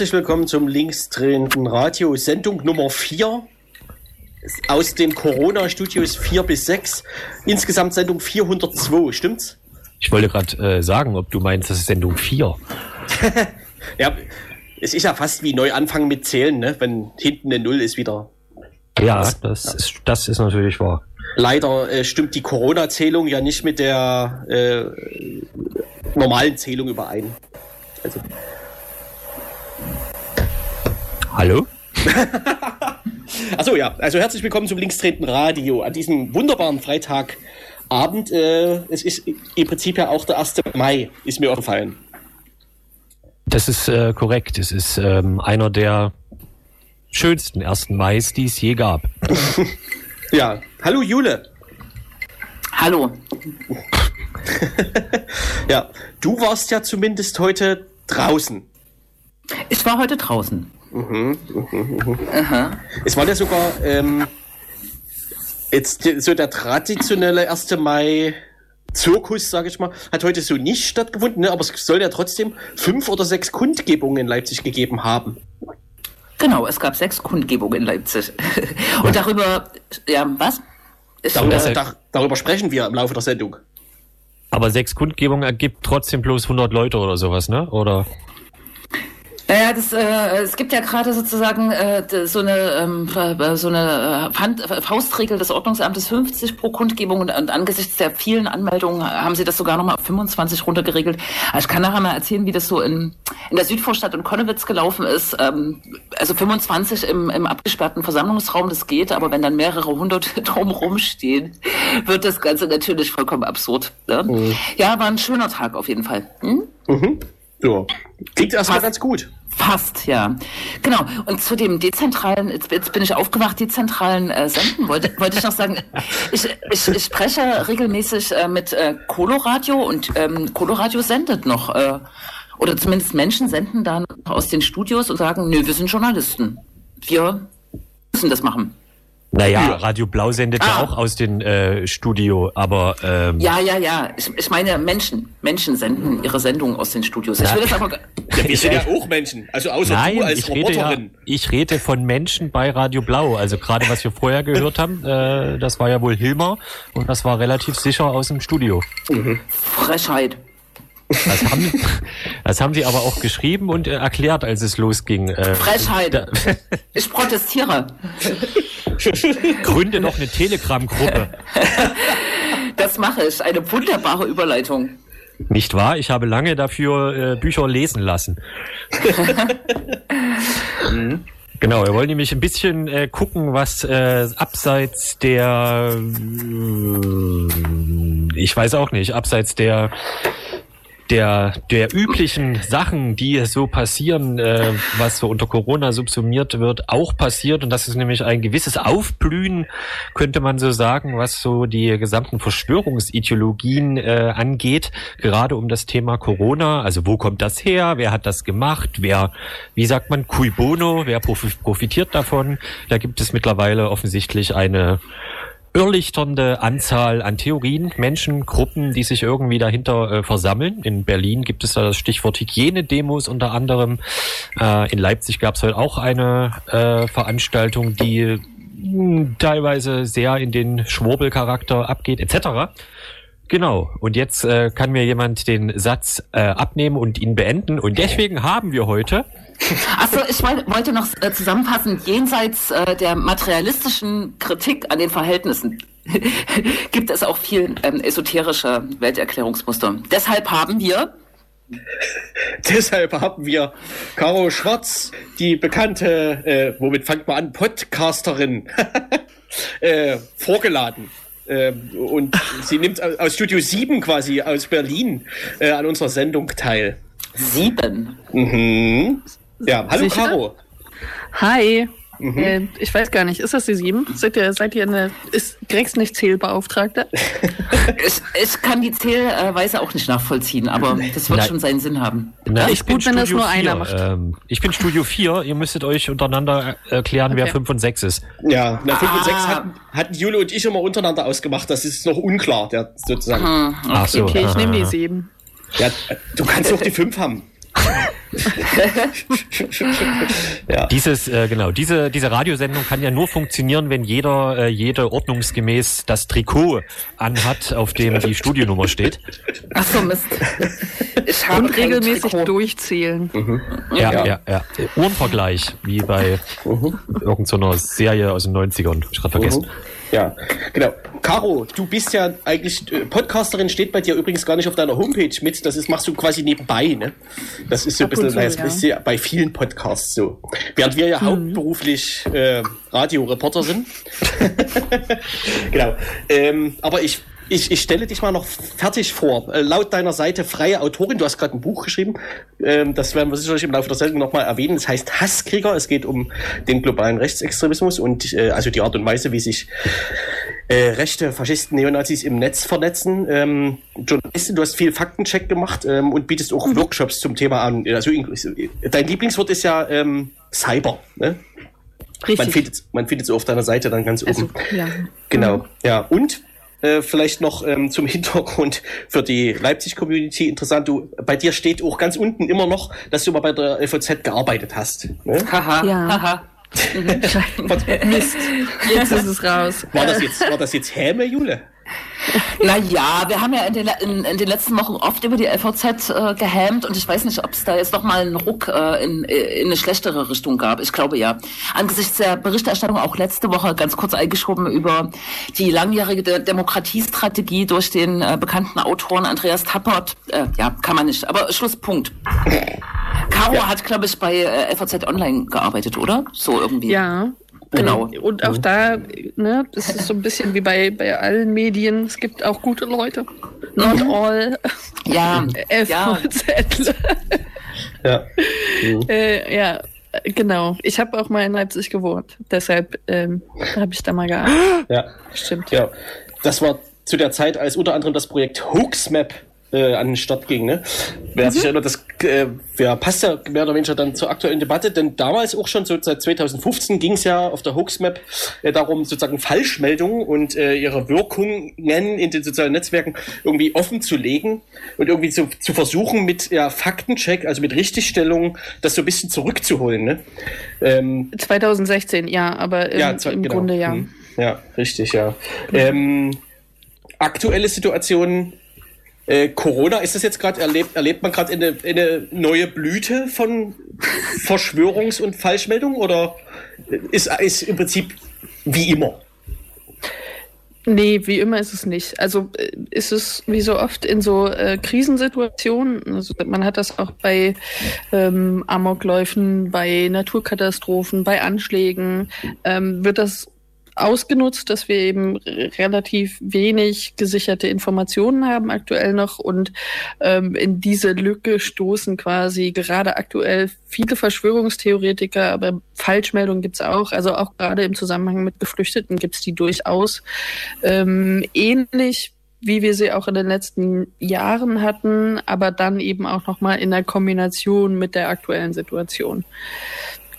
Herzlich willkommen zum linksdrehenden Radio, Sendung Nummer 4 aus den Corona-Studios 4 bis 6. Insgesamt Sendung 402, stimmt's? Ich wollte gerade äh, sagen, ob du meinst, das ist Sendung 4. ja, es ist ja fast wie neu anfangen mit Zählen, ne? wenn hinten eine Null ist wieder. Ja, das, das, ist, das ist natürlich wahr. Leider äh, stimmt die Corona-Zählung ja nicht mit der äh, normalen Zählung überein. Also. Hallo? Achso, ja. Also herzlich willkommen zum Linkstreten Radio an diesem wunderbaren Freitagabend. Äh, es ist im Prinzip ja auch der 1. Mai, ist mir aufgefallen. Das ist äh, korrekt. Es ist ähm, einer der schönsten 1. Mai, die es je gab. ja. Hallo Jule. Hallo. ja, du warst ja zumindest heute draußen. Ich war heute draußen. Mhm, mhm, mhm. Es war ja sogar ähm, jetzt so der traditionelle 1. Mai Zirkus, sage ich mal, hat heute so nicht stattgefunden, ne? aber es soll ja trotzdem fünf oder sechs Kundgebungen in Leipzig gegeben haben. Genau, es gab sechs Kundgebungen in Leipzig. Und darüber, ja, was? Ist, darüber, äh, da, darüber sprechen wir im Laufe der Sendung. Aber sechs Kundgebungen ergibt trotzdem bloß 100 Leute oder sowas, ne? Oder? Naja, das, äh, es gibt ja gerade sozusagen äh, so eine, ähm, so eine Hand, äh, Faustregel des Ordnungsamtes 50 pro Kundgebung und, und, angesichts der vielen Anmeldungen haben sie das sogar nochmal auf 25 runtergeregelt. Also ich kann nachher mal erzählen, wie das so in, in der Südvorstadt in Konnewitz gelaufen ist. Ähm, also 25 im, im abgesperrten Versammlungsraum, das geht, aber wenn dann mehrere hundert drumherum stehen, wird das Ganze natürlich vollkommen absurd. Ne? Mhm. Ja, war ein schöner Tag auf jeden Fall. Hm? Mhm. Ja, klingt erstmal ganz gut. Fast, ja. Genau. Und zu dem dezentralen, jetzt, jetzt bin ich aufgewacht, dezentralen äh, Senden, wollte, wollte ich noch sagen, ich, ich, ich spreche regelmäßig äh, mit äh, Coloradio und ähm, Coloradio sendet noch, äh, oder zumindest Menschen senden dann aus den Studios und sagen, nö, wir sind Journalisten. Wir müssen das machen. Naja, ja. Radio Blau sendet ah. ja auch aus dem äh, Studio, aber ähm, Ja, ja, ja. Ich, ich meine Menschen. Menschen senden ihre Sendungen aus den Studios. Ich will das aber. Ja, wir sind ja auch Menschen. Also außer Nein, du als ich Roboterin. Rede ja, ich rede von Menschen bei Radio Blau. Also gerade was wir vorher gehört haben, äh, das war ja wohl Hilmer und das war relativ sicher aus dem Studio. Mhm. Frechheit. Das haben, das haben sie aber auch geschrieben und äh, erklärt, als es losging. Äh, Frechheit. ich protestiere. Gründe noch eine Telegram-Gruppe. Das mache ich. Eine wunderbare Überleitung. Nicht wahr? Ich habe lange dafür äh, Bücher lesen lassen. mhm. Genau, wir wollen nämlich ein bisschen äh, gucken, was äh, abseits der, äh, ich weiß auch nicht, abseits der der, der üblichen Sachen, die so passieren, äh, was so unter Corona subsumiert wird, auch passiert. Und das ist nämlich ein gewisses Aufblühen, könnte man so sagen, was so die gesamten Verschwörungsideologien äh, angeht, gerade um das Thema Corona. Also wo kommt das her? Wer hat das gemacht? Wer, wie sagt man, cui bono? Wer profitiert davon? Da gibt es mittlerweile offensichtlich eine irrlichternde Anzahl an Theorien, Menschen, Gruppen, die sich irgendwie dahinter äh, versammeln. In Berlin gibt es da das Stichwort Hygienedemos unter anderem. Äh, in Leipzig gab es heute auch eine äh, Veranstaltung, die hm, teilweise sehr in den Schwurbelcharakter abgeht, etc. Genau. Und jetzt äh, kann mir jemand den Satz äh, abnehmen und ihn beenden. Und deswegen haben wir heute Achso, ich wollte noch äh, zusammenfassen, jenseits äh, der materialistischen Kritik an den Verhältnissen gibt es auch viel ähm, esoterische Welterklärungsmuster. Deshalb haben wir Deshalb haben wir Caro Schwarz, die bekannte, äh, womit fangt man an, Podcasterin, äh, vorgeladen. Ähm, und sie nimmt aus Studio 7 quasi aus Berlin äh, an unserer Sendung teil. Sieben? Mhm. Ja, hallo Sicher? Caro. Hi. Mhm. Äh, ich weiß gar nicht, ist das die sieben? Seid ihr, seid ihr eine, ist Grex nicht Zählbeauftragte? ich, ich kann die Zählweise auch nicht nachvollziehen, aber das wird Nein. schon seinen Sinn haben. Na, ist gut, wenn das nur 4. einer macht. Ähm, ich bin Studio 4, ihr müsstet euch untereinander erklären, okay. wer 5 und 6 ist. Ja, na, 5 ah. und 6 hatten, hatten Jule und ich immer untereinander ausgemacht, das ist noch unklar, der sozusagen. Aha, okay, Ach so, okay ich nehme die 7. Ja, du kannst doch die 5 haben. Ja. Dieses, äh, genau, diese, diese Radiosendung kann ja nur funktionieren, wenn jeder, äh, jede ordnungsgemäß das Trikot anhat, auf dem die Studionummer steht. Ach so, Mist. Ich habe Und regelmäßig Trikot. durchzählen. Mhm. Ja, ja, ja, ja. Uhrenvergleich, wie bei mhm. irgendeiner Serie aus den 90ern. Ich gerade vergessen. Mhm. Ja, genau. Caro, du bist ja eigentlich äh, Podcasterin, steht bei dir übrigens gar nicht auf deiner Homepage mit. Das ist, machst du quasi nebenbei, ne? Das ist so ein bisschen, so, das ist ja bei vielen Podcasts so. Während wir ja hm. hauptberuflich äh, Radioreporter sind. genau. Ähm, aber ich ich, ich stelle dich mal noch fertig vor. Äh, laut deiner Seite freie Autorin, du hast gerade ein Buch geschrieben, ähm, das werden wir sicherlich im Laufe der Sendung nochmal erwähnen. Es heißt Hasskrieger. Es geht um den globalen Rechtsextremismus und äh, also die Art und Weise, wie sich äh, rechte Faschisten, Neonazis im Netz vernetzen. Ähm, Journalistin, du hast viel Faktencheck gemacht ähm, und bietest auch mhm. Workshops zum Thema an. Also dein Lieblingswort ist ja ähm, Cyber. Ne? Richtig. Man findet, man findet es auf deiner Seite dann ganz also, oben. Ja. Genau, mhm. ja. Und äh, vielleicht noch ähm, zum Hintergrund für die Leipzig-Community interessant. Du, bei dir steht auch ganz unten immer noch, dass du mal bei der LVZ gearbeitet hast. Ne? Haha. Ja. Haha. Mist. Jetzt ist es raus. War das jetzt, war das jetzt Häme, Jule? Naja, wir haben ja in den, in, in den letzten Wochen oft über die LVZ äh, gehämt und ich weiß nicht, ob es da jetzt noch mal einen Ruck äh, in, in eine schlechtere Richtung gab. Ich glaube ja. Angesichts der Berichterstattung auch letzte Woche ganz kurz eingeschoben über die langjährige De Demokratiestrategie durch den äh, bekannten Autoren Andreas Tappert. Äh, ja, kann man nicht. Aber Schlusspunkt. Caro ja. hat, glaube ich, bei äh, LVZ Online gearbeitet, oder? So irgendwie. Ja, Genau. Und auch da, ne, das ist so ein bisschen wie bei, bei allen Medien, es gibt auch gute Leute. Not mhm. all. Ja. Ja. Mhm. Äh, ja, genau. Ich habe auch mal in Leipzig gewohnt. Deshalb ähm, habe ich da mal gearbeitet. Ja. Stimmt. Ja. Das war zu der Zeit, als unter anderem das Projekt Hoaxmap äh, an den Start ging. Ne? Wer mhm. sich erinnert, das äh, wer passt ja mehr oder weniger dann zur aktuellen Debatte, denn damals auch schon so seit 2015 ging es ja auf der Hoaxmap äh, darum, sozusagen Falschmeldungen und äh, ihre Wirkungen in den sozialen Netzwerken irgendwie offen zu legen und irgendwie zu, zu versuchen, mit ja, Faktencheck, also mit Richtigstellung, das so ein bisschen zurückzuholen. Ne? Ähm, 2016, ja, aber im, ja, im genau. Grunde ja. Hm. Ja, richtig, ja. Mhm. Ähm, aktuelle Situation äh, Corona, ist das jetzt gerade, erlebt, erlebt man gerade eine, eine neue Blüte von Verschwörungs- und Falschmeldungen oder ist, ist im Prinzip wie immer? Nee, wie immer ist es nicht. Also äh, ist es wie so oft in so äh, Krisensituationen, also man hat das auch bei ähm, Amokläufen, bei Naturkatastrophen, bei Anschlägen, ähm, wird das ausgenutzt, dass wir eben relativ wenig gesicherte Informationen haben aktuell noch und ähm, in diese Lücke stoßen quasi gerade aktuell viele Verschwörungstheoretiker, aber Falschmeldungen gibt's auch, also auch gerade im Zusammenhang mit Geflüchteten gibt's die durchaus. Ähm, ähnlich wie wir sie auch in den letzten Jahren hatten, aber dann eben auch nochmal in der Kombination mit der aktuellen Situation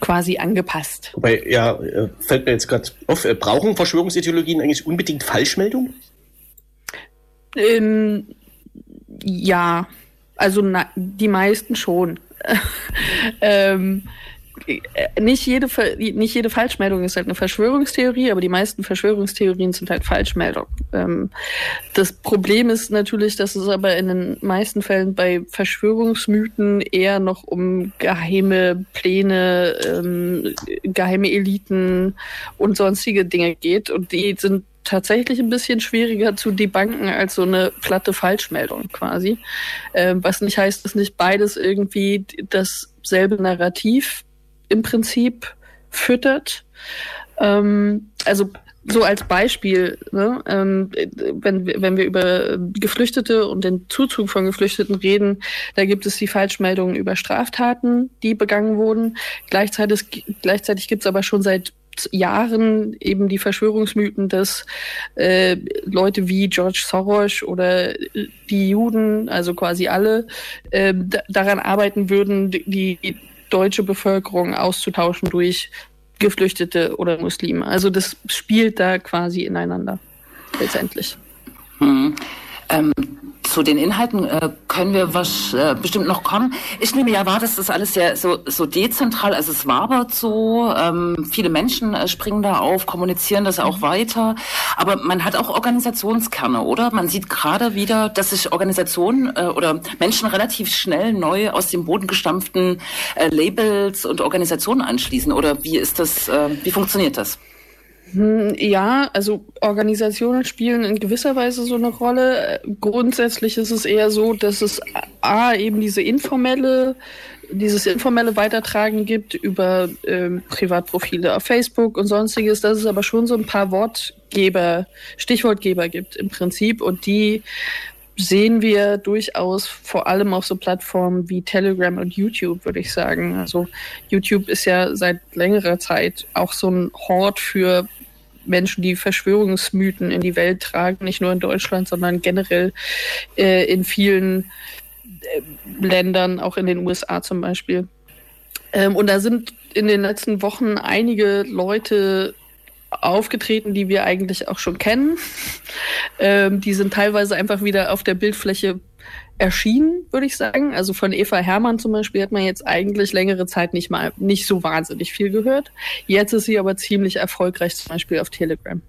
quasi angepasst. Wobei, ja, äh, fällt mir jetzt gerade auf, äh, brauchen Verschwörungsideologien eigentlich unbedingt Falschmeldung? Ähm, ja, also na, die meisten schon. ähm, äh, nicht jede, nicht jede Falschmeldung ist halt eine Verschwörungstheorie, aber die meisten Verschwörungstheorien sind halt Falschmeldungen. Ähm, das Problem ist natürlich, dass es aber in den meisten Fällen bei Verschwörungsmythen eher noch um geheime Pläne, ähm, geheime Eliten und sonstige Dinge geht. Und die sind tatsächlich ein bisschen schwieriger zu debunken als so eine platte Falschmeldung quasi. Ähm, was nicht heißt, dass nicht beides irgendwie dasselbe Narrativ im Prinzip füttert. Ähm, also so als Beispiel, ne, ähm, wenn, wenn wir über Geflüchtete und den Zuzug von Geflüchteten reden, da gibt es die Falschmeldungen über Straftaten, die begangen wurden. Gleichzeitig, gleichzeitig gibt es aber schon seit Jahren eben die Verschwörungsmythen, dass äh, Leute wie George Soros oder die Juden, also quasi alle, äh, daran arbeiten würden, die deutsche Bevölkerung auszutauschen durch Geflüchtete oder Muslime. Also das spielt da quasi ineinander letztendlich. Hm. Ähm, zu den Inhalten äh, können wir was äh, bestimmt noch kommen. Ich nehme ja wahr, dass das alles sehr so, so dezentral, also es wabert so, ähm, viele Menschen äh, springen da auf, kommunizieren das auch weiter, aber man hat auch Organisationskerne, oder? Man sieht gerade wieder, dass sich Organisationen äh, oder Menschen relativ schnell neu aus dem Boden gestampften äh, Labels und Organisationen anschließen, oder wie ist das, äh, wie funktioniert das? Hm, ja, also Organisationen spielen in gewisser Weise so eine Rolle. Grundsätzlich ist es eher so, dass es A, eben diese informelle, dieses informelle Weitertragen gibt über ähm, Privatprofile auf Facebook und sonstiges, dass es aber schon so ein paar Wortgeber, Stichwortgeber gibt im Prinzip und die sehen wir durchaus vor allem auf so Plattformen wie Telegram und YouTube, würde ich sagen. Also YouTube ist ja seit längerer Zeit auch so ein Hort für Menschen, die Verschwörungsmythen in die Welt tragen, nicht nur in Deutschland, sondern generell äh, in vielen äh, Ländern, auch in den USA zum Beispiel. Ähm, und da sind in den letzten Wochen einige Leute aufgetreten, die wir eigentlich auch schon kennen. Ähm, die sind teilweise einfach wieder auf der Bildfläche erschienen, würde ich sagen. Also von Eva Hermann zum Beispiel hat man jetzt eigentlich längere Zeit nicht mal nicht so wahnsinnig viel gehört. Jetzt ist sie aber ziemlich erfolgreich, zum Beispiel auf Telegram.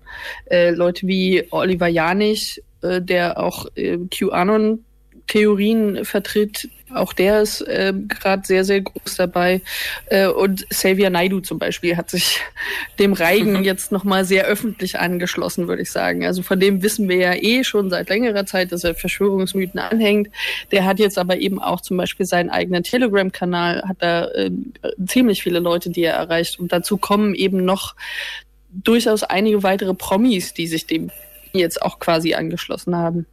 Äh, Leute wie Oliver Janich, äh, der auch äh, QAnon Theorien vertritt. Auch der ist äh, gerade sehr, sehr groß dabei. Äh, und Xavier Naidu zum Beispiel hat sich dem Reigen mhm. jetzt nochmal sehr öffentlich angeschlossen, würde ich sagen. Also von dem wissen wir ja eh schon seit längerer Zeit, dass er Verschwörungsmythen anhängt. Der hat jetzt aber eben auch zum Beispiel seinen eigenen Telegram-Kanal, hat da äh, ziemlich viele Leute, die er erreicht. Und dazu kommen eben noch durchaus einige weitere Promis, die sich dem jetzt auch quasi angeschlossen haben.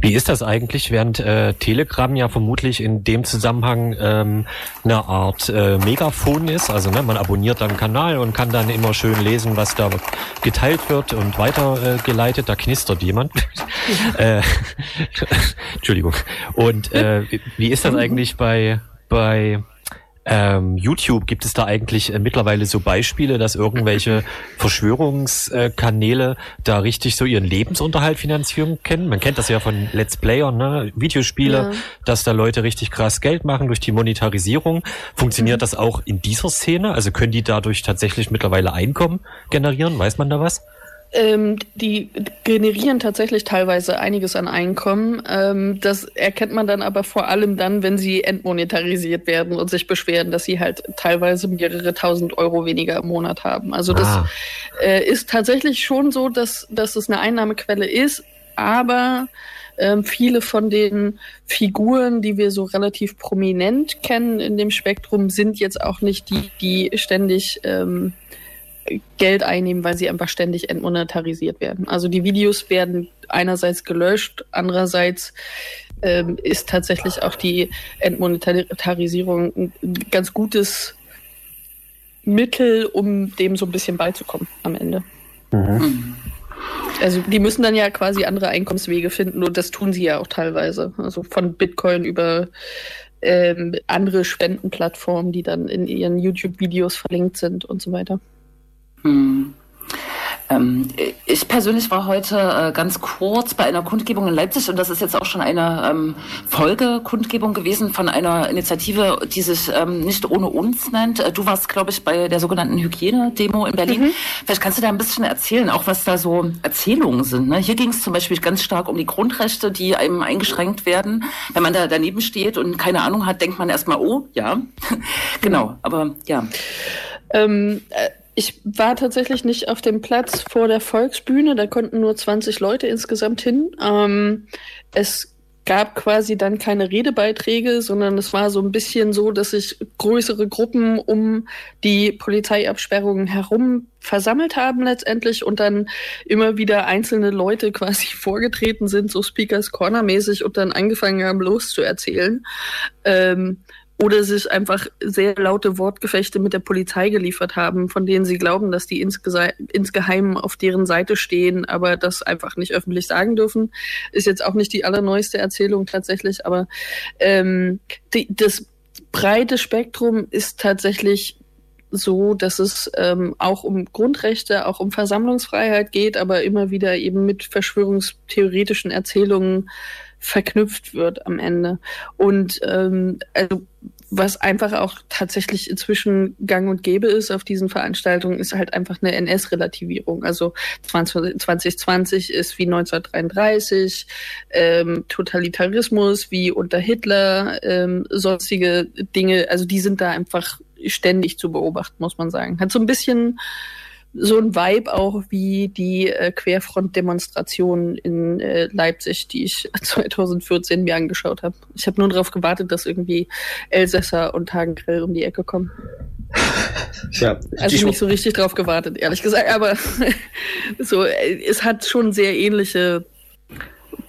Wie ist das eigentlich, während äh, Telegram ja vermutlich in dem Zusammenhang ähm, eine Art äh, Megafon ist? Also ne, man abonniert dann einen Kanal und kann dann immer schön lesen, was da geteilt wird und weitergeleitet. Äh, da knistert jemand. äh, Entschuldigung. Und äh, wie ist das eigentlich bei bei ähm, YouTube, gibt es da eigentlich äh, mittlerweile so Beispiele, dass irgendwelche Verschwörungskanäle da richtig so ihren Lebensunterhalt finanzieren können? Man kennt das ja von Let's Player, ne? Videospiele, ja. dass da Leute richtig krass Geld machen durch die Monetarisierung. Funktioniert mhm. das auch in dieser Szene? Also können die dadurch tatsächlich mittlerweile Einkommen generieren? Weiß man da was? Ähm, die generieren tatsächlich teilweise einiges an Einkommen. Ähm, das erkennt man dann aber vor allem dann, wenn sie entmonetarisiert werden und sich beschweren, dass sie halt teilweise mehrere tausend Euro weniger im Monat haben. Also das ah. äh, ist tatsächlich schon so, dass, dass es eine Einnahmequelle ist, aber ähm, viele von den Figuren, die wir so relativ prominent kennen in dem Spektrum, sind jetzt auch nicht die, die ständig ähm, Geld einnehmen, weil sie einfach ständig entmonetarisiert werden. Also die Videos werden einerseits gelöscht, andererseits ähm, ist tatsächlich auch die Entmonetarisierung ein ganz gutes Mittel, um dem so ein bisschen beizukommen am Ende. Mhm. Also die müssen dann ja quasi andere Einkommenswege finden und das tun sie ja auch teilweise. Also von Bitcoin über ähm, andere Spendenplattformen, die dann in ihren YouTube-Videos verlinkt sind und so weiter. Hm. Ähm, ich persönlich war heute äh, ganz kurz bei einer Kundgebung in Leipzig und das ist jetzt auch schon eine ähm, Folgekundgebung gewesen von einer Initiative, die sich ähm, nicht ohne uns nennt. Äh, du warst, glaube ich, bei der sogenannten Hygiene-Demo in Berlin. Mhm. Vielleicht kannst du da ein bisschen erzählen, auch was da so Erzählungen sind. Ne? Hier ging es zum Beispiel ganz stark um die Grundrechte, die einem eingeschränkt werden. Wenn man da daneben steht und keine Ahnung hat, denkt man erstmal, oh, ja, genau, aber ja. Ähm, äh ich war tatsächlich nicht auf dem Platz vor der Volksbühne, da konnten nur 20 Leute insgesamt hin. Ähm, es gab quasi dann keine Redebeiträge, sondern es war so ein bisschen so, dass sich größere Gruppen um die Polizeiabsperrungen herum versammelt haben letztendlich und dann immer wieder einzelne Leute quasi vorgetreten sind, so Speakers Corner mäßig und dann angefangen haben loszuerzählen. Ähm, oder sich einfach sehr laute Wortgefechte mit der Polizei geliefert haben, von denen sie glauben, dass die insgeheim auf deren Seite stehen, aber das einfach nicht öffentlich sagen dürfen. Ist jetzt auch nicht die allerneueste Erzählung tatsächlich, aber ähm, die, das breite Spektrum ist tatsächlich so, dass es ähm, auch um Grundrechte, auch um Versammlungsfreiheit geht, aber immer wieder eben mit verschwörungstheoretischen Erzählungen verknüpft wird am Ende. Und ähm, also was einfach auch tatsächlich inzwischen gang und gäbe ist auf diesen Veranstaltungen, ist halt einfach eine NS-Relativierung. Also 2020 ist wie 1933, ähm, Totalitarismus wie unter Hitler, ähm, sonstige Dinge, also die sind da einfach ständig zu beobachten, muss man sagen. Hat so ein bisschen so ein Vibe auch wie die äh, Querfront-Demonstration in äh, Leipzig, die ich 2014 mir angeschaut habe. Ich habe nur darauf gewartet, dass irgendwie Elsässer und Hagengrill um die Ecke kommen. Ja, also nicht so richtig drauf gewartet, ehrlich gesagt, aber so, äh, es hat schon sehr ähnliche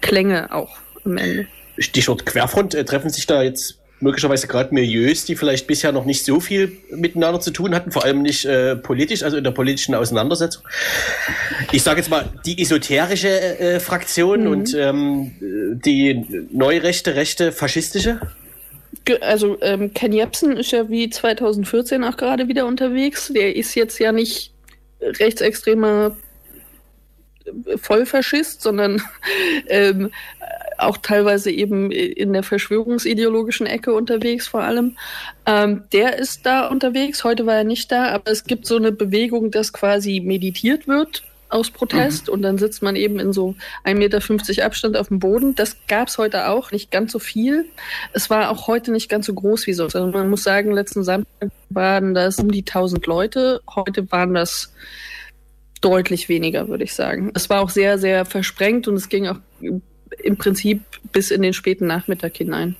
Klänge auch am Ende. Stichwort Querfront, äh, treffen sich da jetzt möglicherweise gerade Milieus, die vielleicht bisher noch nicht so viel miteinander zu tun hatten, vor allem nicht äh, politisch, also in der politischen Auseinandersetzung. Ich sage jetzt mal die esoterische äh, Fraktion mhm. und ähm, die neurechte, rechte, faschistische. Also ähm, Ken Jebsen ist ja wie 2014 auch gerade wieder unterwegs. Der ist jetzt ja nicht rechtsextremer Vollfaschist, sondern ähm, auch teilweise eben in der verschwörungsideologischen Ecke unterwegs vor allem. Ähm, der ist da unterwegs, heute war er nicht da, aber es gibt so eine Bewegung, dass quasi meditiert wird aus Protest mhm. und dann sitzt man eben in so 1,50 Meter Abstand auf dem Boden. Das gab es heute auch, nicht ganz so viel. Es war auch heute nicht ganz so groß wie sonst. Also man muss sagen, letzten Samstag waren das um die 1000 Leute, heute waren das deutlich weniger, würde ich sagen. Es war auch sehr, sehr versprengt und es ging auch im Prinzip bis in den späten Nachmittag hinein.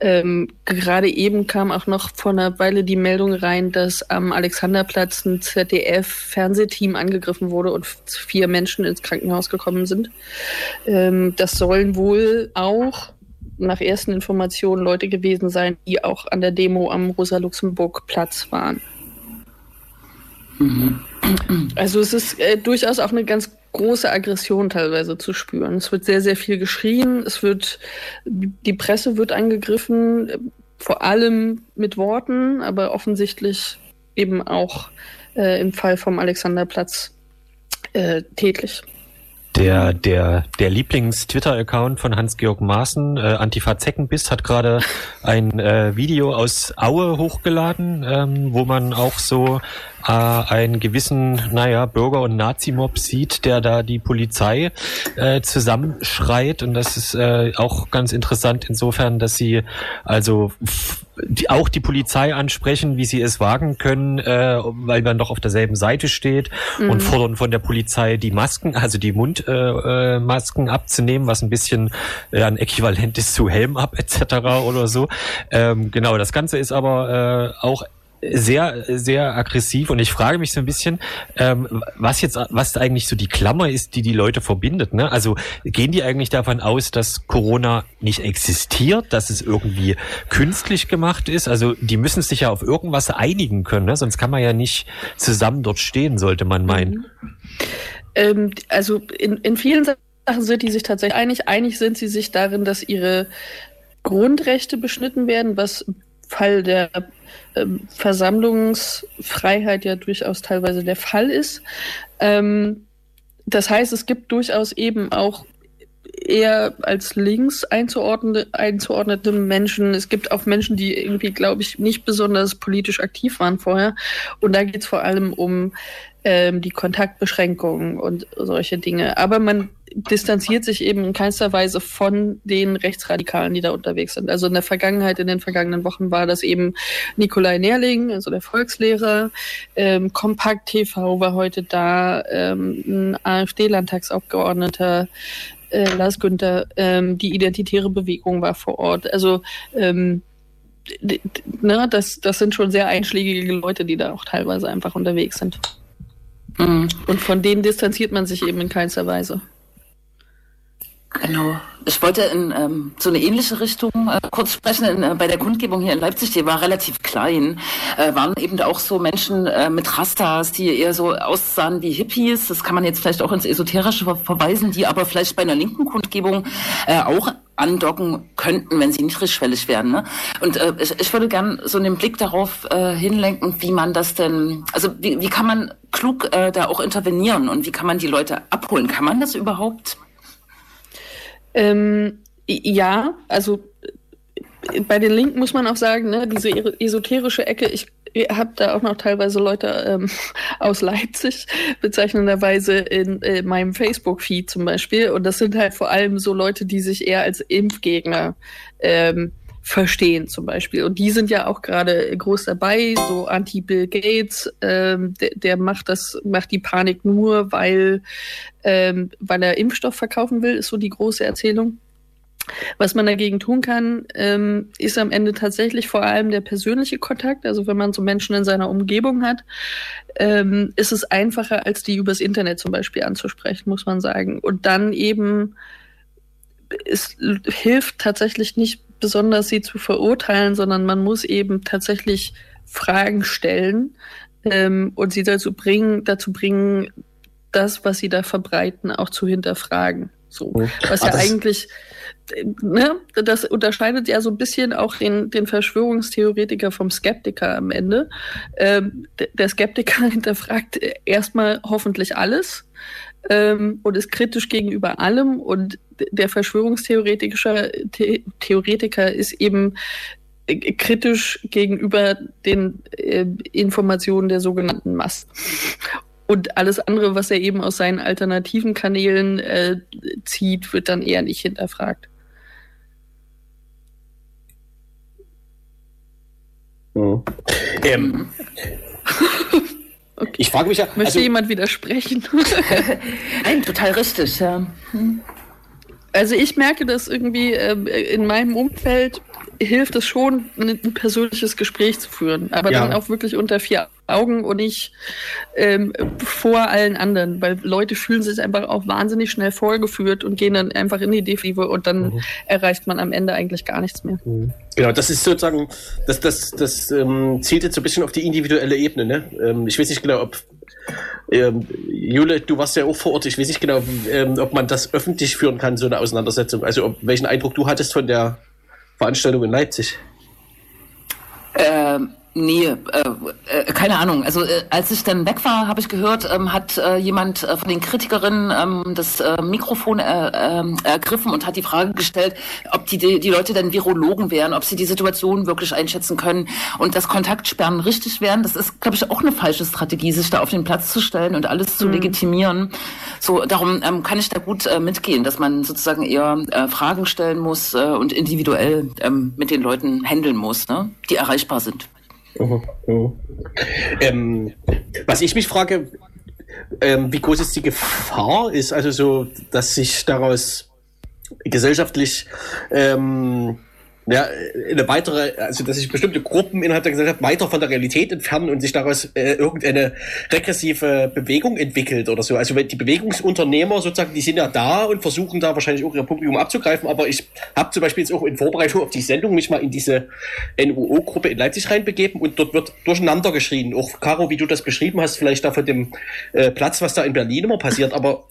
Ähm, gerade eben kam auch noch vor einer Weile die Meldung rein, dass am Alexanderplatz ein ZDF-Fernsehteam angegriffen wurde und vier Menschen ins Krankenhaus gekommen sind. Ähm, das sollen wohl auch nach ersten Informationen Leute gewesen sein, die auch an der Demo am Rosa-Luxemburg-Platz waren. Mhm. Also es ist äh, durchaus auch eine ganz große Aggression teilweise zu spüren. Es wird sehr, sehr viel geschrien, es wird, die Presse wird angegriffen, vor allem mit Worten, aber offensichtlich eben auch äh, im Fall vom Alexanderplatz äh, tätlich. Der, der, der Lieblings-Twitter-Account von Hans-Georg Maaßen, äh, Antifa Zeckenbiss, hat gerade ein äh, Video aus Aue hochgeladen, ähm, wo man auch so äh, einen gewissen, naja, Bürger- und Nazi-Mob sieht, der da die Polizei äh, zusammenschreit. Und das ist äh, auch ganz interessant insofern, dass sie also die, auch die Polizei ansprechen, wie sie es wagen können, äh, weil man doch auf derselben Seite steht mhm. und fordern von der Polizei die Masken, also die Mundmasken äh, äh, abzunehmen, was ein bisschen äh, ein Äquivalent ist zu Helm ab etc. oder so. Ähm, genau, das Ganze ist aber äh, auch sehr, sehr aggressiv und ich frage mich so ein bisschen, ähm, was jetzt, was eigentlich so die Klammer ist, die die Leute verbindet. Ne? Also gehen die eigentlich davon aus, dass Corona nicht existiert, dass es irgendwie künstlich gemacht ist? Also die müssen sich ja auf irgendwas einigen können, ne? sonst kann man ja nicht zusammen dort stehen, sollte man meinen. Mhm. Ähm, also in, in vielen Sachen sind die sich tatsächlich einig. Einig sind sie sich darin, dass ihre Grundrechte beschnitten werden, was Fall der ähm, Versammlungsfreiheit ja durchaus teilweise der Fall ist. Ähm, das heißt, es gibt durchaus eben auch eher als links einzuordnende, einzuordnete Menschen. Es gibt auch Menschen, die irgendwie, glaube ich, nicht besonders politisch aktiv waren vorher. Und da geht es vor allem um ähm, die Kontaktbeschränkungen und solche Dinge. Aber man distanziert sich eben in keinster Weise von den Rechtsradikalen, die da unterwegs sind. Also in der Vergangenheit, in den vergangenen Wochen war das eben Nikolai Nerling, also der Volkslehrer. Ähm, Kompakt TV war heute da, ähm, ein AfD-Landtagsabgeordneter, äh, Lars Günther, ähm, die Identitäre Bewegung war vor Ort. Also ähm, ne, das, das sind schon sehr einschlägige Leute, die da auch teilweise einfach unterwegs sind. Mhm. Und von denen distanziert man sich eben in keinster Weise. Genau. Ich wollte in ähm, so eine ähnliche Richtung äh, kurz sprechen. In, äh, bei der Kundgebung hier in Leipzig, die war relativ klein, äh, waren eben auch so Menschen äh, mit Rastas, die eher so aussahen wie Hippies. Das kann man jetzt vielleicht auch ins Esoterische ver verweisen, die aber vielleicht bei einer linken Kundgebung äh, auch andocken könnten, wenn sie niedrigschwellig wären. Ne? Und äh, ich, ich würde gern so einen Blick darauf äh, hinlenken, wie man das denn, also wie, wie kann man klug äh, da auch intervenieren und wie kann man die Leute abholen? Kann man das überhaupt? Ähm, ja, also bei den Linken muss man auch sagen, ne, diese esoterische Ecke, ich habe da auch noch teilweise Leute ähm, aus Leipzig, bezeichnenderweise in, in äh, meinem Facebook-Feed zum Beispiel. Und das sind halt vor allem so Leute, die sich eher als Impfgegner ähm, verstehen zum Beispiel. Und die sind ja auch gerade groß dabei, so Anti-Bill Gates, ähm, der, der macht das, macht die Panik nur, weil, ähm, weil er Impfstoff verkaufen will, ist so die große Erzählung. Was man dagegen tun kann, ähm, ist am Ende tatsächlich vor allem der persönliche Kontakt. Also wenn man so Menschen in seiner Umgebung hat, ähm, ist es einfacher, als die übers Internet zum Beispiel anzusprechen, muss man sagen. Und dann eben, es hilft tatsächlich nicht besonders, sie zu verurteilen, sondern man muss eben tatsächlich Fragen stellen ähm, und sie dazu bringen, dazu bringen, das, was sie da verbreiten, auch zu hinterfragen. So, mhm. was ja eigentlich ne, das unterscheidet ja so ein bisschen auch den, den Verschwörungstheoretiker vom Skeptiker am Ende. Ähm, der Skeptiker hinterfragt erstmal hoffentlich alles ähm, und ist kritisch gegenüber allem und der Verschwörungstheoretiker The Theoretiker ist eben äh, kritisch gegenüber den äh, Informationen der sogenannten Massen. Und alles andere, was er eben aus seinen alternativen Kanälen äh, zieht, wird dann eher nicht hinterfragt. Mhm. Ähm, okay. Ich frage mich ja. Möchte also, jemand widersprechen? Nein, total richtig, ja. Hm. Also ich merke das irgendwie äh, in meinem Umfeld hilft es schon, ein, persönliches Gespräch zu führen, aber ja. dann auch wirklich unter vier Augen und nicht ähm, vor allen anderen, weil Leute fühlen sich einfach auch wahnsinnig schnell vorgeführt und gehen dann einfach in die Defensive und dann mhm. erreicht man am Ende eigentlich gar nichts mehr. Mhm. Genau, das ist sozusagen, das, das, das ähm, zielt jetzt so ein bisschen auf die individuelle Ebene. Ne? Ähm, ich weiß nicht genau, ob ähm, Jule, du warst ja auch vor Ort. Ich weiß nicht genau, ähm, ob man das öffentlich führen kann, so eine Auseinandersetzung. Also ob, welchen Eindruck du hattest von der Veranstaltung in Leipzig. Ähm, Nee, äh, äh, keine Ahnung. Also äh, als ich dann weg war, habe ich gehört, ähm, hat äh, jemand äh, von den Kritikerinnen ähm, das äh, Mikrofon äh, äh, ergriffen und hat die Frage gestellt, ob die, die, Leute denn Virologen wären, ob sie die Situation wirklich einschätzen können und dass Kontaktsperren richtig wären. Das ist, glaube ich, auch eine falsche Strategie, sich da auf den Platz zu stellen und alles zu mhm. legitimieren. So, darum ähm, kann ich da gut mitgehen, dass man sozusagen eher Fragen stellen muss und individuell ähm, mit den Leuten handeln muss, ne, die erreichbar sind. Uh -huh. Ähm, was ich mich frage, ähm, wie groß ist die Gefahr ist, also so, dass sich daraus gesellschaftlich ähm, ja, eine weitere, also dass sich bestimmte Gruppen innerhalb der Gesellschaft weiter von der Realität entfernen und sich daraus äh, irgendeine regressive Bewegung entwickelt oder so. Also die Bewegungsunternehmer sozusagen, die sind ja da und versuchen da wahrscheinlich auch ihr Publikum abzugreifen, aber ich habe zum Beispiel jetzt auch in Vorbereitung auf die Sendung mich mal in diese NUO-Gruppe in Leipzig reinbegeben und dort wird durcheinander geschrien. Auch Caro, wie du das beschrieben hast, vielleicht da von dem äh, Platz, was da in Berlin immer passiert, aber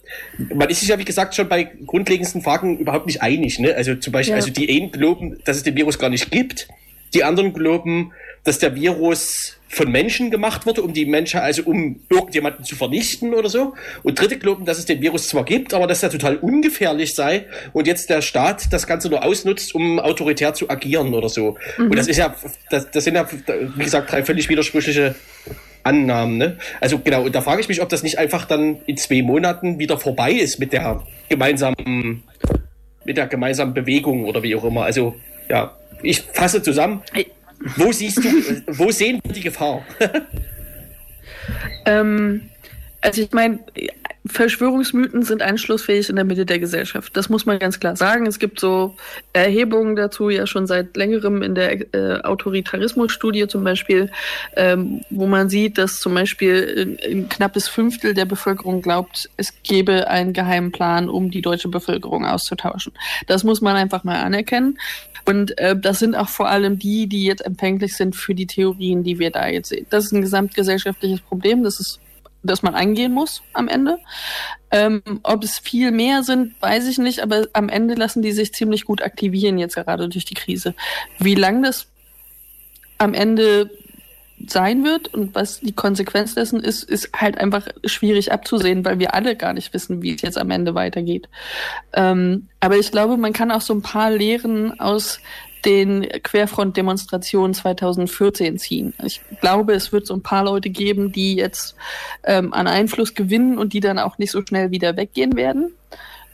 man ist sich ja, wie gesagt, schon bei grundlegendsten Fragen überhaupt nicht einig. Ne? Also zum Beispiel, ja. also die einen glauben, dass es den Virus gar nicht gibt. Die anderen glauben, dass der Virus von Menschen gemacht wurde, um die Menschen, also um irgendjemanden zu vernichten oder so. Und Dritte glauben, dass es den Virus zwar gibt, aber dass er total ungefährlich sei und jetzt der Staat das Ganze nur ausnutzt, um autoritär zu agieren oder so. Mhm. Und das ist ja, das, das sind ja, wie gesagt, drei völlig widersprüchliche Annahmen. Ne? Also genau, und da frage ich mich, ob das nicht einfach dann in zwei Monaten wieder vorbei ist mit der gemeinsamen, mit der gemeinsamen Bewegung oder wie auch immer. Also ja, ich fasse zusammen. Wo siehst du, wo sehen wir die Gefahr? ähm, also ich meine, Verschwörungsmythen sind anschlussfähig in der Mitte der Gesellschaft. Das muss man ganz klar sagen. Es gibt so Erhebungen dazu ja schon seit längerem in der äh, Autoritarismusstudie zum Beispiel, ähm, wo man sieht, dass zum Beispiel ein knappes Fünftel der Bevölkerung glaubt, es gäbe einen geheimen Plan, um die deutsche Bevölkerung auszutauschen. Das muss man einfach mal anerkennen. Und äh, das sind auch vor allem die, die jetzt empfänglich sind für die Theorien, die wir da jetzt sehen. Das ist ein gesamtgesellschaftliches Problem. Das ist das man eingehen muss am Ende. Ähm, ob es viel mehr sind, weiß ich nicht, aber am Ende lassen die sich ziemlich gut aktivieren jetzt gerade durch die Krise. Wie lang das am Ende sein wird und was die Konsequenz dessen ist, ist halt einfach schwierig abzusehen, weil wir alle gar nicht wissen, wie es jetzt am Ende weitergeht. Ähm, aber ich glaube, man kann auch so ein paar Lehren aus den Querfront-Demonstrationen 2014 ziehen. Ich glaube, es wird so ein paar Leute geben, die jetzt ähm, an Einfluss gewinnen und die dann auch nicht so schnell wieder weggehen werden.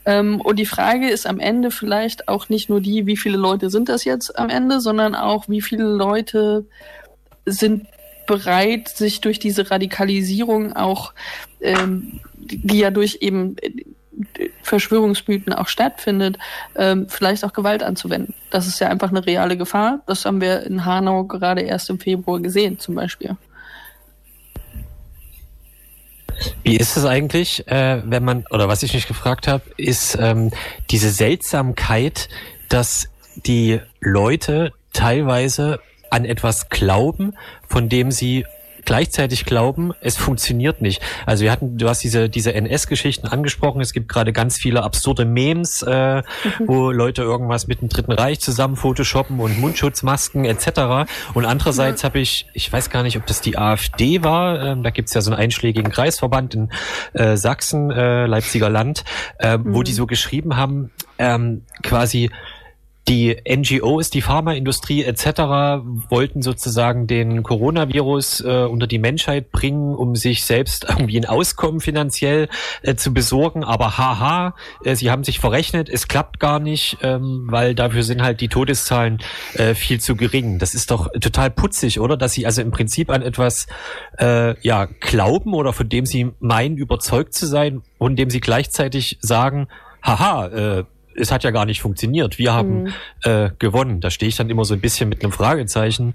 Ähm, und die Frage ist am Ende vielleicht auch nicht nur die, wie viele Leute sind das jetzt am Ende, sondern auch, wie viele Leute sind bereit, sich durch diese Radikalisierung auch, ähm, die ja durch eben äh, Verschwörungsmythen auch stattfindet, ähm, vielleicht auch Gewalt anzuwenden. Das ist ja einfach eine reale Gefahr. Das haben wir in Hanau gerade erst im Februar gesehen, zum Beispiel. Wie ist es eigentlich, äh, wenn man, oder was ich mich gefragt habe, ist ähm, diese Seltsamkeit, dass die Leute teilweise an etwas glauben, von dem sie gleichzeitig glauben, es funktioniert nicht. Also wir hatten, du hast diese diese NS-Geschichten angesprochen. Es gibt gerade ganz viele absurde Memes, äh, mhm. wo Leute irgendwas mit dem Dritten Reich zusammen photoshoppen und Mundschutzmasken etc. Und andererseits ja. habe ich, ich weiß gar nicht, ob das die AfD war. Ähm, da gibt's ja so einen einschlägigen Kreisverband in äh, Sachsen, äh, Leipziger Land, äh, mhm. wo die so geschrieben haben, ähm, quasi die NGOs, die Pharmaindustrie etc. wollten sozusagen den Coronavirus äh, unter die Menschheit bringen, um sich selbst irgendwie ein Auskommen finanziell äh, zu besorgen. Aber haha, äh, sie haben sich verrechnet, es klappt gar nicht, ähm, weil dafür sind halt die Todeszahlen äh, viel zu gering. Das ist doch total putzig, oder? Dass sie also im Prinzip an etwas äh, ja glauben oder von dem sie meinen, überzeugt zu sein und dem sie gleichzeitig sagen, haha, äh, es hat ja gar nicht funktioniert. Wir haben mhm. äh, gewonnen. Da stehe ich dann immer so ein bisschen mit einem Fragezeichen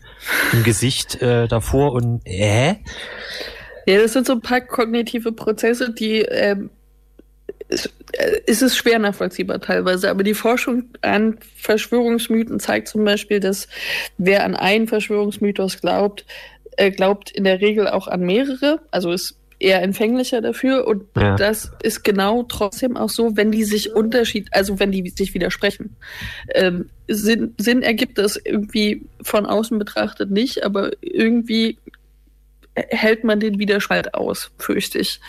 im Gesicht äh, davor und äh? Ja, das sind so ein paar kognitive Prozesse, die ähm, es, äh, es ist schwer nachvollziehbar teilweise, aber die Forschung an Verschwörungsmythen zeigt zum Beispiel, dass wer an einen Verschwörungsmythos glaubt, äh, glaubt in der Regel auch an mehrere. Also es eher empfänglicher dafür und ja. das ist genau trotzdem auch so, wenn die sich unterschied, also wenn die sich widersprechen. Ähm, Sinn, Sinn ergibt das irgendwie von außen betrachtet nicht, aber irgendwie hält man den Widerspalt aus, fürchte ich.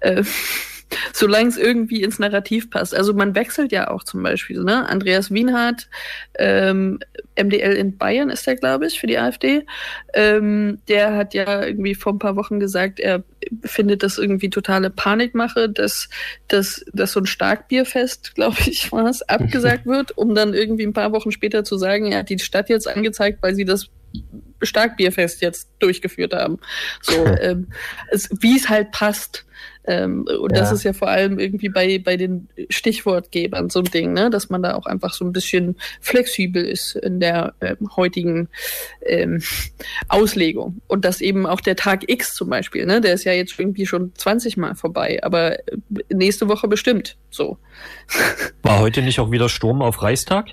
Äh, solange es irgendwie ins Narrativ passt. Also man wechselt ja auch zum Beispiel, ne? Andreas Wienhardt, ähm, MDL in Bayern ist der, glaube ich, für die AfD. Ähm, der hat ja irgendwie vor ein paar Wochen gesagt, er findet das irgendwie totale Panikmache, dass, dass, dass so ein Starkbierfest, glaube ich, war es, abgesagt wird, um dann irgendwie ein paar Wochen später zu sagen, er hat die Stadt jetzt angezeigt, weil sie das Starkbierfest jetzt durchgeführt haben. So, ähm, es, wie es halt passt. Ähm, und ja. das ist ja vor allem irgendwie bei, bei den Stichwortgebern so ein Ding, ne? dass man da auch einfach so ein bisschen flexibel ist in der ähm, heutigen ähm, Auslegung. Und dass eben auch der Tag X zum Beispiel, ne? der ist ja jetzt irgendwie schon 20 Mal vorbei, aber äh, nächste Woche bestimmt so. War heute nicht auch wieder Sturm auf Reichstag?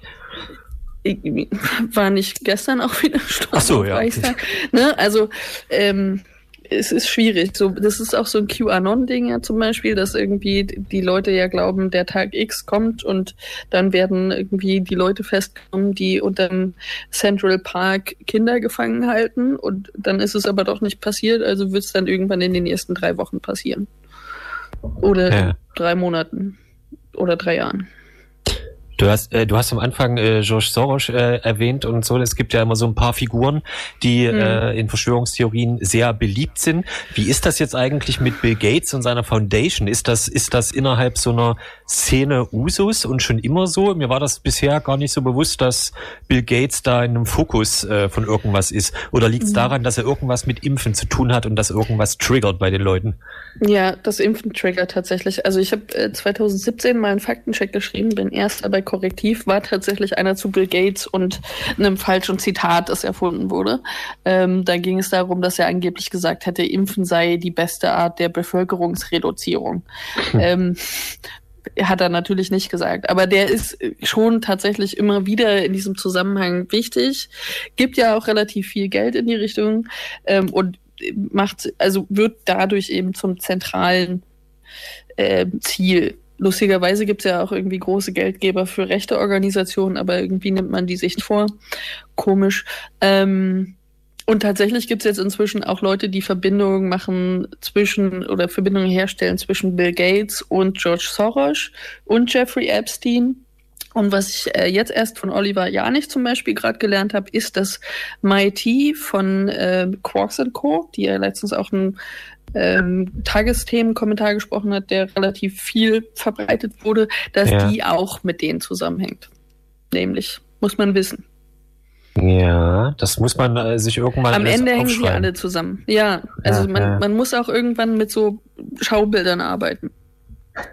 War nicht gestern auch wieder Sturm Ach so, ja. Ne? Also ähm, es ist schwierig. So, das ist auch so ein QAnon-Ding ja zum Beispiel, dass irgendwie die Leute ja glauben, der Tag X kommt und dann werden irgendwie die Leute festgenommen, die unter dem Central Park Kinder gefangen halten und dann ist es aber doch nicht passiert, also wird es dann irgendwann in den ersten drei Wochen passieren. Oder ja. drei Monaten oder drei Jahren. Du hast, äh, du hast am Anfang äh, George Soros äh, erwähnt und so. Es gibt ja immer so ein paar Figuren, die mhm. äh, in Verschwörungstheorien sehr beliebt sind. Wie ist das jetzt eigentlich mit Bill Gates und seiner Foundation? Ist das, ist das innerhalb so einer Szene Usus und schon immer so? Mir war das bisher gar nicht so bewusst, dass Bill Gates da in einem Fokus äh, von irgendwas ist. Oder liegt es mhm. daran, dass er irgendwas mit Impfen zu tun hat und dass irgendwas triggert bei den Leuten? Ja, das Impfen triggert tatsächlich. Also ich habe äh, 2017 mal einen Faktencheck geschrieben, bin erst dabei Korrektiv war tatsächlich einer zu Bill Gates und einem falschen Zitat, das erfunden wurde. Ähm, da ging es darum, dass er angeblich gesagt hätte, Impfen sei die beste Art der Bevölkerungsreduzierung. Hm. Ähm, hat er natürlich nicht gesagt. Aber der ist schon tatsächlich immer wieder in diesem Zusammenhang wichtig. Gibt ja auch relativ viel Geld in die Richtung. Ähm, und macht, also wird dadurch eben zum zentralen äh, Ziel. Lustigerweise gibt es ja auch irgendwie große Geldgeber für rechte Organisationen, aber irgendwie nimmt man die sich vor. Komisch. Ähm, und tatsächlich gibt es jetzt inzwischen auch Leute, die Verbindungen machen zwischen oder Verbindungen herstellen zwischen Bill Gates und George Soros und Jeffrey Epstein. Und was ich äh, jetzt erst von Oliver Janich zum Beispiel gerade gelernt habe, ist, dass MIT von äh, Quarks Co., die ja letztens auch einen ähm, Tagesthemen-Kommentar gesprochen hat, der relativ viel verbreitet wurde, dass ja. die auch mit denen zusammenhängt. Nämlich, muss man wissen. Ja, das muss man äh, sich irgendwann Am Ende hängen sie alle zusammen. Ja, also ja, man, ja. man muss auch irgendwann mit so Schaubildern arbeiten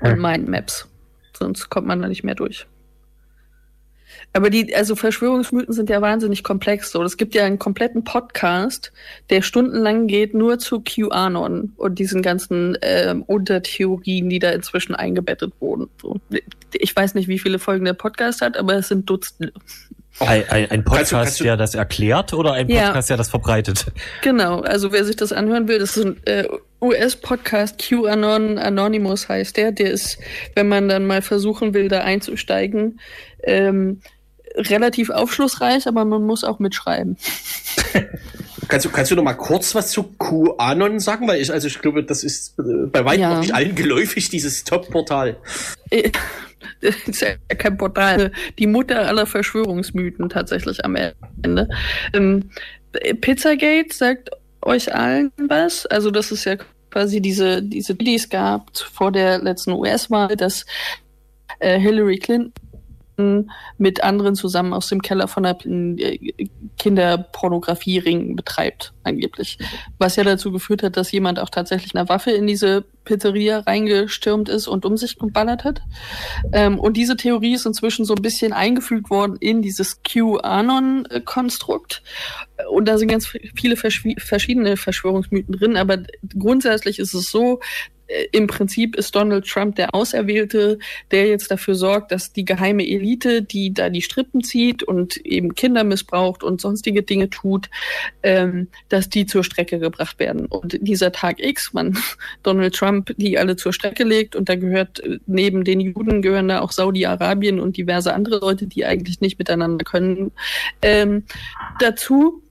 und hm. Mindmaps. Sonst kommt man da nicht mehr durch. Aber die, also Verschwörungsmythen sind ja wahnsinnig komplex. So, es gibt ja einen kompletten Podcast, der stundenlang geht nur zu QAnon und diesen ganzen ähm, Untertheorien, die da inzwischen eingebettet wurden. So, ich weiß nicht, wie viele Folgen der Podcast hat, aber es sind Dutzende. Ein, ein, ein Podcast, kannst du, kannst du, der das erklärt oder ein Podcast, ja. der das verbreitet? Genau, also wer sich das anhören will, das ist ein äh, US-Podcast, QAnon Anonymous heißt der. Der ist, wenn man dann mal versuchen will, da einzusteigen, ähm, relativ aufschlussreich, aber man muss auch mitschreiben. kannst, du, kannst du noch mal kurz was zu QAnon sagen? Weil ich, also ich glaube, das ist äh, bei weitem ja. noch nicht allen geläufig, dieses Top-Portal. Äh, das ist ja kein Portal. Die Mutter aller Verschwörungsmythen tatsächlich am Ende. Ähm, Pizzagate sagt euch allen was. Also das ist ja quasi diese, diese, die es gab vor der letzten US-Wahl, dass äh, Hillary Clinton mit anderen zusammen aus dem Keller von der äh, Kinderpornografie-Ring betreibt, angeblich. Was ja dazu geführt hat, dass jemand auch tatsächlich eine Waffe in diese Pizzeria reingestürmt ist und um sich geballert hat. Ähm, und diese Theorie ist inzwischen so ein bisschen eingefügt worden in dieses QAnon-Konstrukt. Und da sind ganz viele verschiedene Verschwörungsmythen drin, aber grundsätzlich ist es so, äh, im Prinzip ist Donald Trump der Auserwählte, der jetzt dafür sorgt, dass die geheime Elite, die da die Strippen zieht und eben Kinder missbraucht und sonstige Dinge tut, ähm, dass die zur Strecke gebracht werden. Und dieser Tag X, man Donald Trump die alle zur Strecke legt und da gehört äh, neben den Juden gehören da auch Saudi-Arabien und diverse andere Leute, die eigentlich nicht miteinander können, ähm, dazu.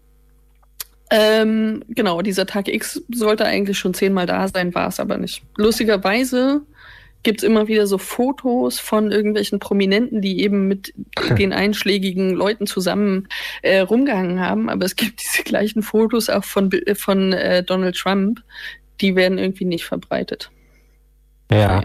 Ähm, genau, dieser Tag X sollte eigentlich schon zehnmal da sein, war es aber nicht. Lustigerweise gibt es immer wieder so Fotos von irgendwelchen Prominenten, die eben mit den einschlägigen Leuten zusammen äh, rumgehangen haben. Aber es gibt diese gleichen Fotos auch von, von äh, Donald Trump, die werden irgendwie nicht verbreitet. Ja.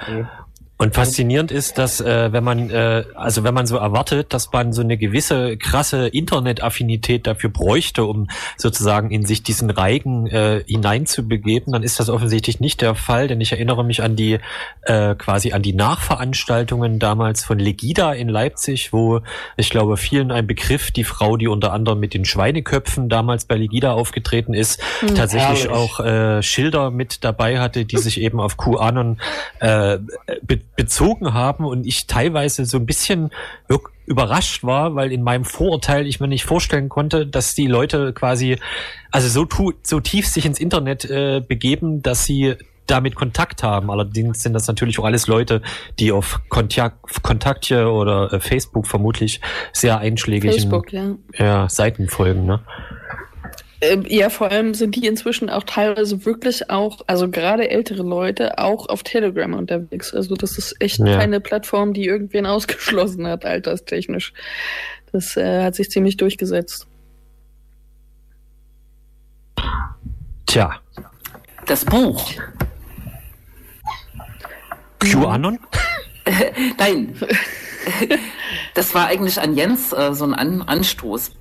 Und faszinierend ist, dass äh, wenn man äh, also wenn man so erwartet, dass man so eine gewisse krasse Internetaffinität dafür bräuchte, um sozusagen in sich diesen Reigen äh, hineinzubegeben, dann ist das offensichtlich nicht der Fall, denn ich erinnere mich an die äh, quasi an die Nachveranstaltungen damals von Legida in Leipzig, wo ich glaube vielen ein Begriff die Frau, die unter anderem mit den Schweineköpfen damals bei Legida aufgetreten ist, hm, tatsächlich herrlich. auch äh, Schilder mit dabei hatte, die sich eben auf QAnon äh, bezogen haben und ich teilweise so ein bisschen überrascht war, weil in meinem Vorurteil ich mir nicht vorstellen konnte, dass die Leute quasi also so, so tief sich ins Internet äh, begeben, dass sie damit Kontakt haben. Allerdings sind das natürlich auch alles Leute, die auf Kontakt, Kontaktje oder äh, Facebook vermutlich sehr einschlägigen Facebook, ja. Ja, Seiten folgen. Ne? Ähm, ja, vor allem sind die inzwischen auch teilweise wirklich auch, also gerade ältere Leute, auch auf Telegram unterwegs. Also das ist echt ja. keine Plattform, die irgendwen ausgeschlossen hat, alterstechnisch. Das äh, hat sich ziemlich durchgesetzt. Tja. Das Buch. QAnon? Nein. Das war eigentlich an Jens äh, so ein an Anstoß.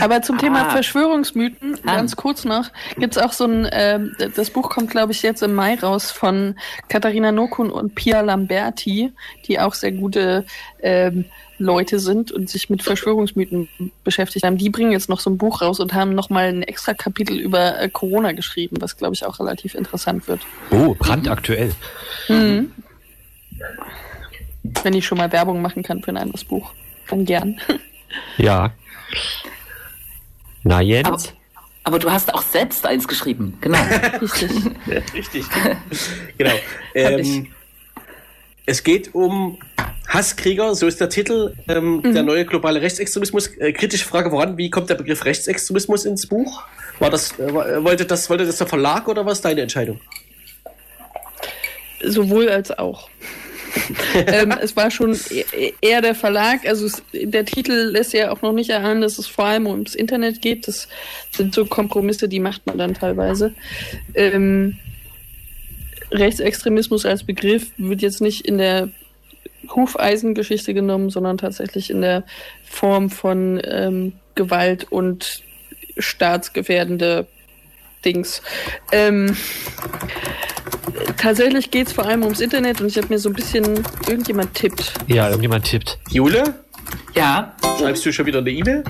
Aber zum Thema ah. Verschwörungsmythen, ah. ganz kurz noch, gibt es auch so ein, äh, das Buch kommt, glaube ich, jetzt im Mai raus von Katharina Nokun und Pia Lamberti, die auch sehr gute ähm, Leute sind und sich mit Verschwörungsmythen beschäftigt haben. Die bringen jetzt noch so ein Buch raus und haben nochmal ein extra Kapitel über äh, Corona geschrieben, was, glaube ich, auch relativ interessant wird. Oh, brandaktuell. Mhm. Wenn ich schon mal Werbung machen kann für ein anderes Buch, dann gern. Ja. Na Jens? Aber, Aber du hast auch selbst eins geschrieben, genau. Richtig. Richtig. genau. Ähm, es geht um Hasskrieger, so ist der Titel, ähm, der neue globale Rechtsextremismus. Äh, kritische Frage voran, wie kommt der Begriff Rechtsextremismus ins Buch? War das, äh, war- wollte das, wollte das der Verlag oder was deine Entscheidung? Sowohl als auch. ähm, es war schon e- eher der Verlag, also es, der Titel lässt ja auch noch nicht erahnen, dass es vor allem ums Internet geht. Das sind so Kompromisse, die macht man dann teilweise. Ähm, Rechtsextremismus als Begriff wird jetzt nicht in der Hufeisengeschichte genommen, sondern tatsächlich in der Form von ähm, Gewalt und staatsgefährdende Dings. Ähm, tatsächlich geht es vor allem ums Internet und ich habe mir so ein bisschen, irgendjemand tippt. Ja, irgendjemand tippt. Jule, Ja. schreibst du schon wieder eine E-Mail?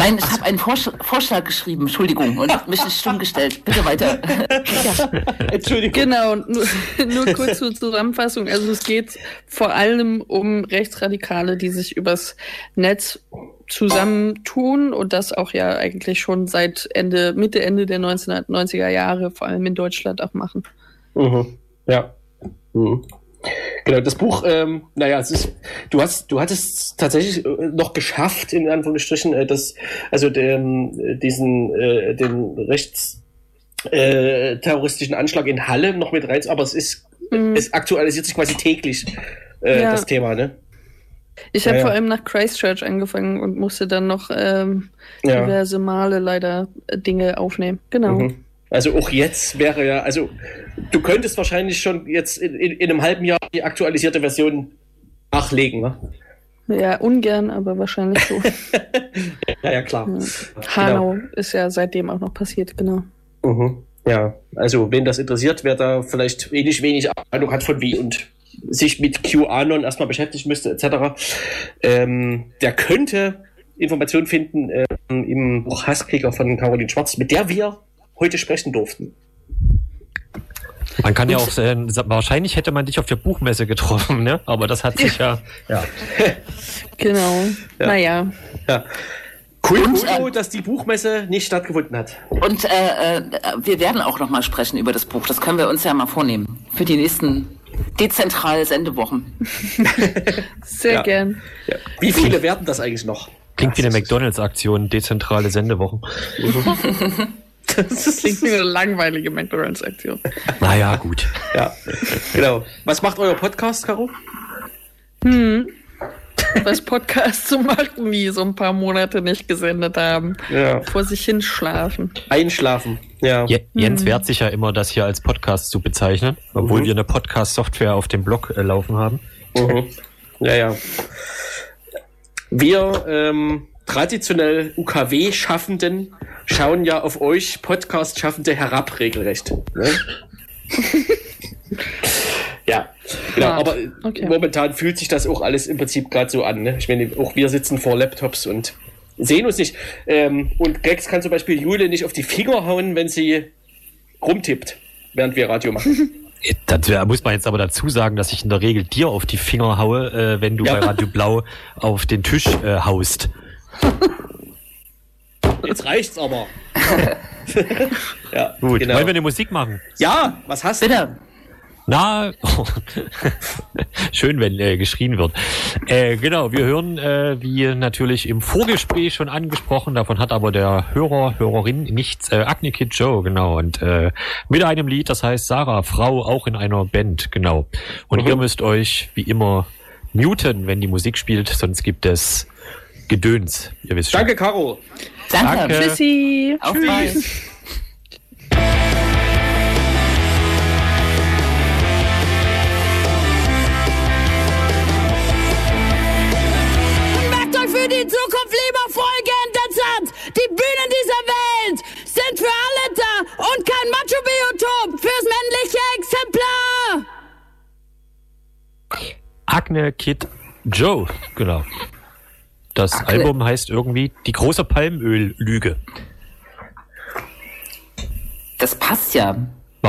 Nein, ich habe einen Vorsch Vorschlag geschrieben, Entschuldigung, und mich nicht stumm gestellt. Bitte weiter. Entschuldigung. Genau, nur, nur kurz zur Zusammenfassung. Also es geht vor allem um Rechtsradikale, die sich übers Netz zusammentun und das auch ja eigentlich schon seit Ende, Mitte, Ende der 1990er Jahre, vor allem in Deutschland auch machen. Mhm. Ja. Mhm. Genau, das Buch, ähm, naja, es ist, du hast, du hattest tatsächlich äh, noch geschafft, in Anführungsstrichen, äh, das, also den, äh, diesen, äh, den rechts, äh, terroristischen Anschlag in Halle noch mit rein, aber es ist, Mhm. es aktualisiert sich quasi täglich, äh, Ja. das Thema, ne? Ich habe Ja, vor allem nach Christchurch angefangen und musste dann noch ähm, diverse Male leider äh, Dinge aufnehmen. Genau. Mhm. Also auch jetzt wäre ja, also du könntest wahrscheinlich schon jetzt in, in, in einem halben Jahr die aktualisierte Version nachlegen, ne? Ja, ungern, aber wahrscheinlich so. Ja, ja, klar. Hanau ist ja seitdem auch noch passiert, genau. Mhm. Ja, also wen das interessiert, wer da vielleicht wenig, wenig Ahnung hat von wie und sich mit QAnon erstmal beschäftigen müsste, etc., ähm, der könnte Informationen finden ähm, im Buch Hasskrieger von Caroline Schwarz, mit der wir heute sprechen durften. Man kann ja auch, äh, wahrscheinlich hätte man dich auf der Buchmesse getroffen, ne? Aber das hat sich ja, ja. Genau. Ja. Naja. Ja. Cool, Und, cool, dass die Buchmesse nicht stattgefunden hat. Und äh, äh, wir werden auch noch mal sprechen über das Buch. Das können wir uns ja mal vornehmen. Für die nächsten dezentral Sendewochen. Sehr Ja. gern. Ja. Wie viele werden das eigentlich noch? Klingt wie eine McDonalds-Aktion, dezentrale Sendewochen. Das klingt wie eine langweilige McDonalds-Aktion. Naja, gut. Ja, genau. Was macht euer Podcast, Caro? Was Podcasts so machen, die so ein paar Monate nicht gesendet haben. Ja. Vor sich hinschlafen. Einschlafen. Ja. Je Jens wehrt sich ja immer, das hier als Podcast zu bezeichnen, obwohl Mhm. wir eine Podcast-Software auf dem Blog äh, laufen haben. Mhm. Ja, ja. Wir ähm, traditionell UKW-Schaffenden schauen ja auf euch Podcast-Schaffende herab, regelrecht. Ne? ja, genau. Ja, Aber okay. momentan fühlt sich das auch alles im Prinzip gerade so an. Ne? Ich meine, auch wir sitzen vor Laptops und sehen uns nicht. Ähm, und Grex kann zum Beispiel Jule nicht auf die Finger hauen, wenn sie rumtippt, während wir Radio machen. Da muss man jetzt aber dazu sagen, dass ich in der Regel dir auf die Finger haue, äh, wenn du Ja. bei Radio Blau auf den Tisch äh, haust. Jetzt reicht's aber. ja, Gut, genau. wollen wir eine Musik machen? Ja, was hast du? Bitte. Na, schön, wenn äh, geschrien wird. Äh, genau, wir hören, äh, wie natürlich im Vorgespräch schon angesprochen, davon hat aber der Hörer, Hörerin nichts, äh, Acne Kid Joe, genau, und äh, mit einem Lied, das heißt Sarah, Frau, auch in einer Band, genau. Und Mhm. ihr müsst euch wie immer muten, wenn die Musik spielt, sonst gibt es Gedöns, ihr wisst schon. Danke, Caro. Danke. Danke. Tschüssi. Auf bald. Zukunft lieber folgende Satz. Die Bühnen dieser Welt sind für alle da und kein Macho-Biotop fürs männliche Exemplar. Acne Kid Joe, genau. Das Acne- Album heißt irgendwie Die große Palmöl-Lüge. Das passt ja.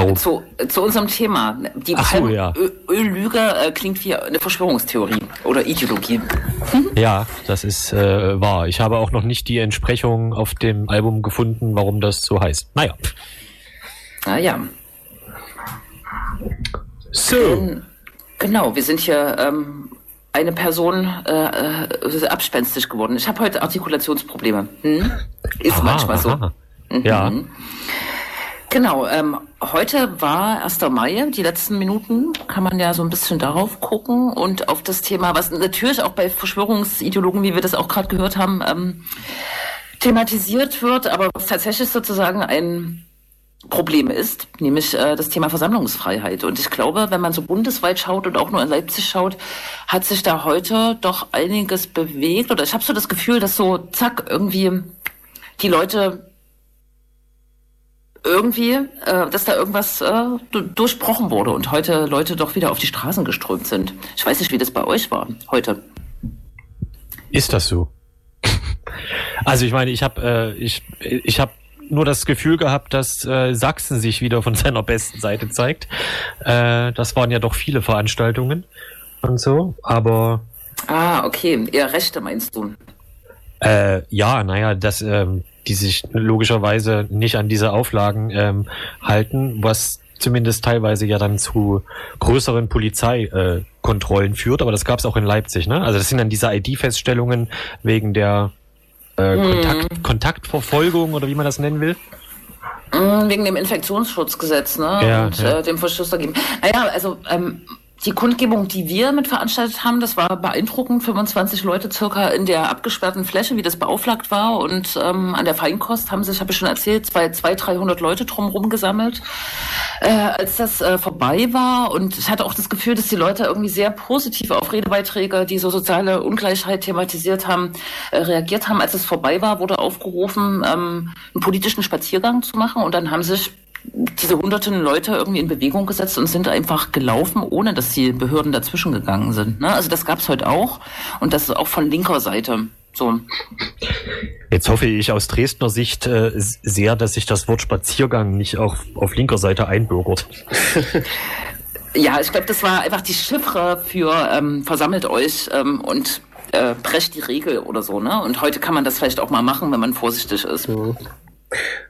Warum? Zu, zu unserem Thema. Die Ach so, ja. Öllüge äh, klingt wie eine Verschwörungstheorie oder Ideologie. Ja, das ist äh, wahr. Ich habe auch noch nicht die Entsprechung auf dem Album gefunden, warum das so heißt. Naja. Naja. So. Genau, wir sind hier ähm, eine Person äh, äh, abspenstig geworden. Ich habe heute Artikulationsprobleme. Hm? Ist Aha, manchmal so. aha. Ja. Genau, ähm, heute war 1. Mai, die letzten Minuten kann man ja so ein bisschen darauf gucken und auf das Thema, was natürlich auch bei Verschwörungsideologen, wie wir das auch gerade gehört haben, ähm, thematisiert wird, aber tatsächlich sozusagen ein Problem ist, nämlich äh, das Thema Versammlungsfreiheit. Und ich glaube, wenn man so bundesweit schaut und auch nur in Leipzig schaut, hat sich da heute doch einiges bewegt. Oder ich habe so das Gefühl, dass so, zack, irgendwie die Leute irgendwie, äh, dass da irgendwas äh, du- durchbrochen wurde und heute Leute doch wieder auf die Straßen geströmt sind. Ich weiß nicht, wie das bei euch war heute. Ist das so? Also ich meine, ich habe äh, ich ich habe nur das Gefühl gehabt, dass äh, Sachsen sich wieder von seiner besten Seite zeigt. Äh, das waren ja doch viele Veranstaltungen und so, aber Ah, okay, eher Rechte meinst du? Äh, ja, naja, dass ähm, die sich logischerweise nicht an diese Auflagen ähm, halten, was zumindest teilweise ja dann zu größeren Polizeikontrollen äh, führt, aber das gab es auch in Leipzig, ne? Also das sind dann diese ID-Feststellungen wegen der äh, Kontakt, Kontaktverfolgung oder wie man das nennen will. Mm, Wegen dem Infektionsschutzgesetz, ne? Ja, und ja. Äh, dem Verschluss dagegen. Naja, also ähm, die Kundgebung, die wir mit veranstaltet haben, das war beeindruckend. 25 Leute circa in der abgesperrten Fläche, wie das beauflagt war. Und ähm, an der Feinkost haben sich, habe ich schon erzählt, zwei, zwei 300 Leute drumherum gesammelt. Äh, als das äh, vorbei war und ich hatte auch das Gefühl, dass die Leute irgendwie sehr positiv auf Redebeiträge, die so soziale Ungleichheit thematisiert haben, äh, reagiert haben. Als es vorbei war, wurde aufgerufen, ähm, einen politischen Spaziergang zu machen und dann haben sich diese hunderten Leute irgendwie in Bewegung gesetzt und sind einfach gelaufen, ohne dass die Behörden dazwischen gegangen sind. Ne? Also das gab es heute auch und das ist auch von linker Seite so. Jetzt hoffe ich aus Dresdner Sicht äh, sehr, dass sich das Wort Spaziergang nicht auch auf linker Seite einbürgert. Ja, ich glaube, das war einfach die Chiffre für ähm, versammelt euch ähm, und äh, brecht die Regel oder so. Ne? Und heute kann man das vielleicht auch mal machen, wenn man vorsichtig ist.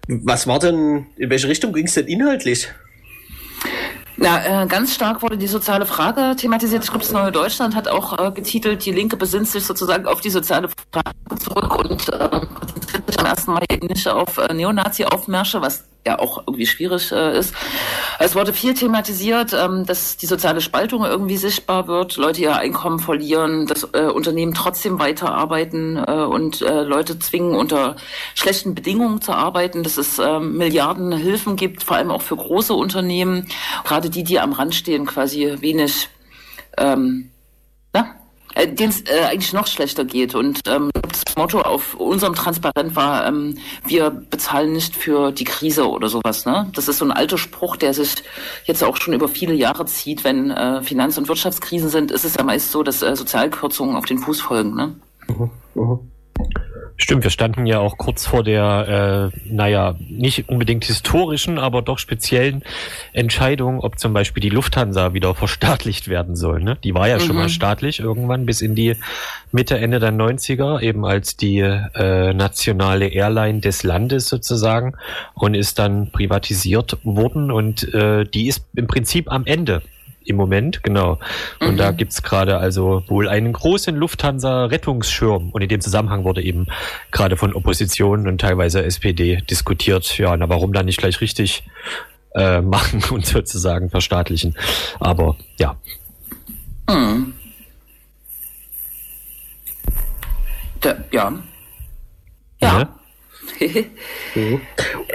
Was war denn, in welche Richtung ging es denn inhaltlich? Na, äh, ganz stark wurde die soziale Frage thematisiert. Ich glaube, das Neue Deutschland hat auch äh, getitelt, die Linke besinnt sich sozusagen auf die soziale Frage zurück und äh, konzentriert sich am 1. Mai eben nicht auf Neonazi-Aufmärsche, was ja auch irgendwie schwierig äh, ist. Es wurde viel thematisiert, ähm, dass die soziale Spaltung irgendwie sichtbar wird, Leute ihr Einkommen verlieren, dass äh, Unternehmen trotzdem weiterarbeiten äh, und äh, Leute zwingen, unter schlechten Bedingungen zu arbeiten, dass es äh, Milliarden Hilfen gibt, vor allem auch für große Unternehmen, gerade die, die am Rand stehen, quasi wenig ähm, na, äh, denen es äh, eigentlich noch schlechter geht. Und ähm, das Motto auf unserem Transparent war, ähm, wir bezahlen nicht für die Krise oder sowas. Ne? Das ist so ein alter Spruch, der sich jetzt auch schon über viele Jahre zieht. Wenn äh, Finanz- und Wirtschaftskrisen sind, ist es ja meist so, dass äh, Sozialkürzungen auf den Fuß folgen. Ne? Stimmt, wir standen ja auch kurz vor der, äh, naja, nicht unbedingt historischen, aber doch speziellen Entscheidung, ob zum Beispiel die Lufthansa wieder verstaatlicht werden soll. Ne? Die war ja schon Mhm. mal staatlich irgendwann bis in die Mitte, Ende der 90er, eben als die äh, nationale Airline des Landes sozusagen und ist dann privatisiert worden und äh, die ist im Prinzip am Ende. Im Moment, genau. Und Mhm. da gibt's gerade also wohl einen großen Lufthansa-Rettungsschirm. Und in dem Zusammenhang wurde eben gerade von Opposition und teilweise SPD diskutiert, ja, na warum dann nicht gleich richtig äh, machen und sozusagen verstaatlichen. Aber ja, Hm. Da, ja. Ja.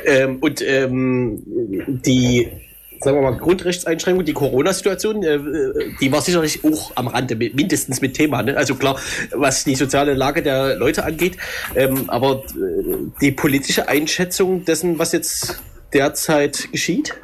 Ähm, und ähm, die, sagen wir mal, Grundrechtseinschränkung, die Corona-Situation, äh, die war sicherlich auch am Rande, mindestens mit Thema. Ne? Also klar, was die soziale Lage der Leute angeht, ähm, aber äh, die politische Einschätzung dessen, was jetzt derzeit geschieht?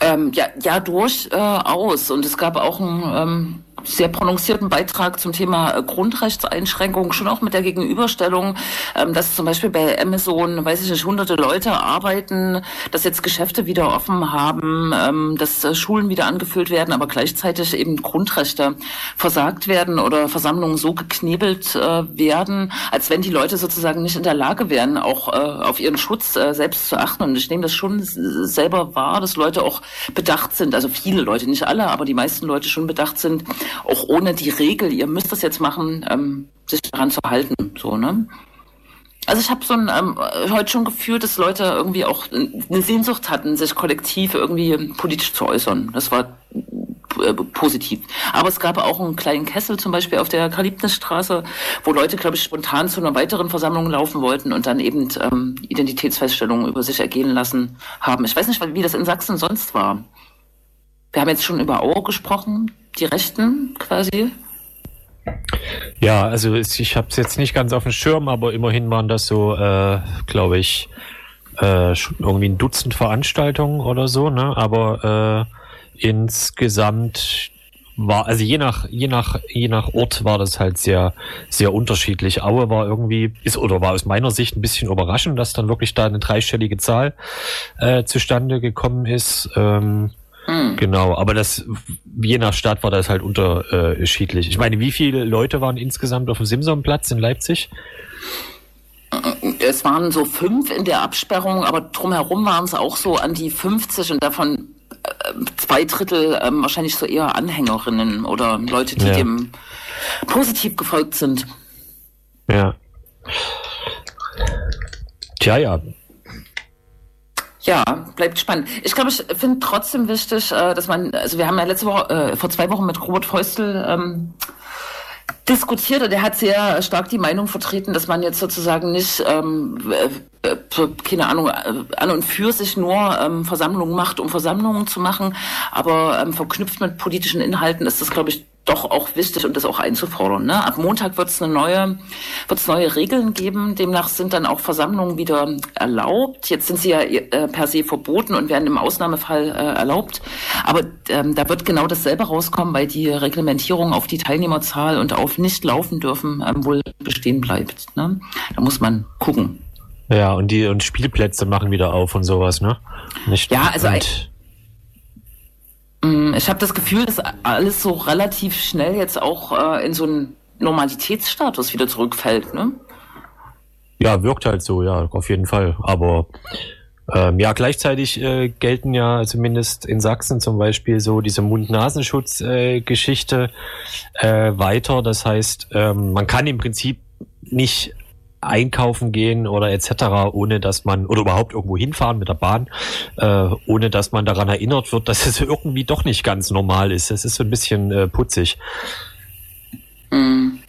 Ähm, ja, ja, durchaus. Und es gab auch ein ähm, sehr prononcierten Beitrag zum Thema äh, Grundrechtseinschränkungen, schon auch mit der Gegenüberstellung, ähm, dass zum Beispiel bei Amazon, weiß ich nicht, hunderte Leute arbeiten, dass jetzt Geschäfte wieder offen haben, ähm, dass äh, Schulen wieder angefüllt werden, aber gleichzeitig eben Grundrechte versagt werden oder Versammlungen so geknebelt äh, werden, als wenn die Leute sozusagen nicht in der Lage wären, auch auf ihren Schutz selbst zu achten. Und ich nehme das schon selber wahr, dass Leute auch bedacht sind, also viele Leute, nicht alle, aber die meisten Leute schon bedacht sind, auch ohne die Regel, ihr müsst das jetzt machen, ähm, sich daran zu halten. So, ne? Also ich habe so ein ähm, heute schon gefühlt, dass Leute irgendwie auch eine Sehnsucht hatten, sich kollektiv irgendwie politisch zu äußern. Das war äh, positiv. Aber es gab auch einen kleinen Kessel zum Beispiel auf der Kalibnisstraße, wo Leute, glaube ich, spontan zu einer weiteren Versammlung laufen wollten und dann eben ähm, Identitätsfeststellungen über sich ergehen lassen haben. Ich weiß nicht, wie das in Sachsen sonst war. Wir haben jetzt schon über Auer gesprochen die Rechten quasi? Ja, also ich habe es jetzt nicht ganz auf dem Schirm, aber immerhin waren das so, äh, glaube ich, äh, schon irgendwie ein Dutzend Veranstaltungen oder so, ne? Aber äh, insgesamt war, also je nach, je nach, je nach Ort war das halt sehr, sehr unterschiedlich. Aue war irgendwie, ist oder war aus meiner Sicht ein bisschen überraschend, dass dann wirklich da eine dreistellige Zahl äh, zustande gekommen ist. Ähm, hm. Genau, aber das je nach Stadt war das halt unterschiedlich. Ich meine, wie viele Leute waren insgesamt auf dem Simsonplatz in Leipzig? Es waren so fünf in der Absperrung, aber drumherum waren es auch so an die 50 und davon äh, zwei Drittel ähm, wahrscheinlich so eher Anhängerinnen oder Leute, die ja. dem positiv gefolgt sind. Ja. Tja, ja, ja, bleibt spannend. Ich glaube, ich finde trotzdem wichtig, äh, dass man, also wir haben ja letzte Woche, äh, vor zwei Wochen mit Robert Feustel ähm, diskutiert und er hat sehr stark die Meinung vertreten, dass man jetzt sozusagen nicht, ähm, äh, keine Ahnung, äh, an und für sich nur ähm, Versammlungen macht, um Versammlungen zu machen, aber ähm, verknüpft mit politischen Inhalten ist das, glaube ich, doch auch wichtig und das auch einzufordern. Ne? Ab Montag wird es eine neue, neue Regeln geben. Demnach sind dann auch Versammlungen wieder erlaubt. Jetzt sind sie ja äh, per se verboten und werden im Ausnahmefall äh, erlaubt. Aber ähm, da wird genau dasselbe rauskommen, weil die Reglementierung auf die Teilnehmerzahl und auf nicht laufen dürfen ähm, wohl bestehen bleibt. Ne? Da muss man gucken. Ja, und die und Spielplätze machen wieder auf und sowas, ne? Nicht ja, also und ich habe das Gefühl, dass alles so relativ schnell jetzt auch äh, in so einen Normalitätsstatus wieder zurückfällt, ne? Ja, wirkt halt so, ja, auf jeden Fall. Aber ähm, ja, gleichzeitig äh, gelten ja zumindest in Sachsen zum Beispiel so diese Mund-Nasenschutz-Geschichte äh, äh, weiter. Das heißt, ähm, man kann im Prinzip nicht einkaufen gehen oder etc., ohne dass man, oder überhaupt irgendwo hinfahren mit der Bahn, äh, ohne dass man daran erinnert wird, dass es irgendwie doch nicht ganz normal ist. Es ist so ein bisschen äh, putzig. Mhm.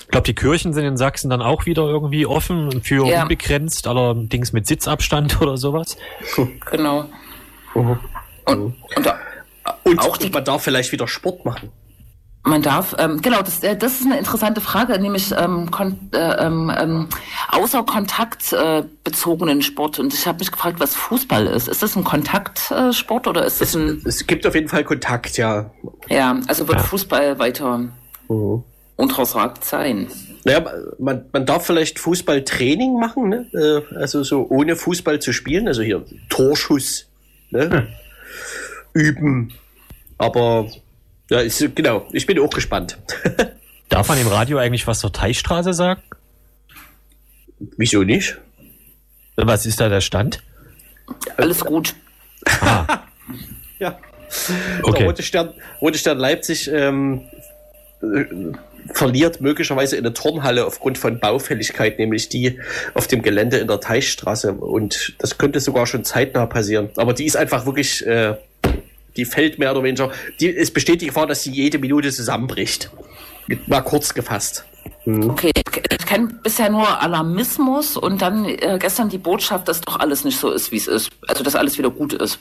Ich glaube, die Kirchen sind in Sachsen dann auch wieder irgendwie offen für ja. unbegrenzt, allerdings mit Sitzabstand oder sowas. Genau. Mhm. Und, und, und, auch die, man darf vielleicht wieder Sport machen. Man darf, ähm, genau, das, äh, das ist eine interessante Frage, nämlich ähm, kon äh, ähm, ähm außer Kontakt äh, bezogenen Sport. Und ich habe mich gefragt, was Fußball ist. Ist das ein Kontaktsport oder ist das ein. Es gibt auf jeden Fall Kontakt, ja. Ja, also wird ja. Fußball weiter mhm. untersagt sein. Naja, man, man darf vielleicht Fußballtraining machen, ne? Äh, also so ohne Fußball zu spielen, also hier Torschuss ne? Hm. üben. Aber ja, ist, genau. Ich bin auch gespannt. Darf man im Radio eigentlich was zur Teichstraße sagen? Wieso nicht? Was ist da der Stand? Alles gut. Ah. ja. Okay. Der Rote Stern, Rote Stern Leipzig ähm, äh, verliert möglicherweise in der Turnhalle aufgrund von Baufälligkeit, nämlich die auf dem Gelände in der Teichstraße. Und das könnte sogar schon zeitnah passieren. Aber die ist einfach wirklich äh, die fällt mehr oder weniger. Die, es besteht die Gefahr, dass sie jede Minute zusammenbricht. Mal kurz gefasst. Mhm. Okay, ich kenne bisher nur Alarmismus und dann äh, gestern die Botschaft, dass doch alles nicht so ist, wie es ist. Also, dass alles wieder gut ist.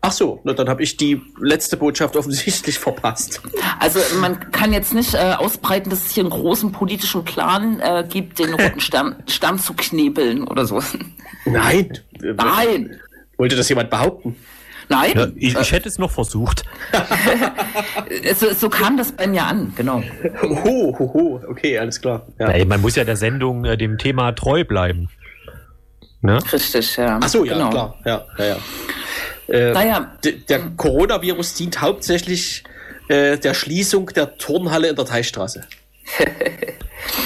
Ach so, na, dann habe ich die letzte Botschaft offensichtlich verpasst. Also man kann jetzt nicht äh, ausbreiten, dass es hier einen großen politischen Plan äh, gibt, den roten Stern, Stern zu knebeln oder so. Nein. Nein. Wollte das jemand behaupten? Nein, Ja, ich, ich hätte es noch versucht. äh, so, so kam das bei mir an, genau. Ho, ho, ho. Okay, alles klar. Ja. Ey, man muss ja der Sendung äh, dem Thema treu bleiben. Ne? Richtig, ja. Ach so, ja, genau. klar. Ja, ja, ja. Äh, Naja, Der Coronavirus dient hauptsächlich äh, der Schließung der Turnhalle in der Teichstraße.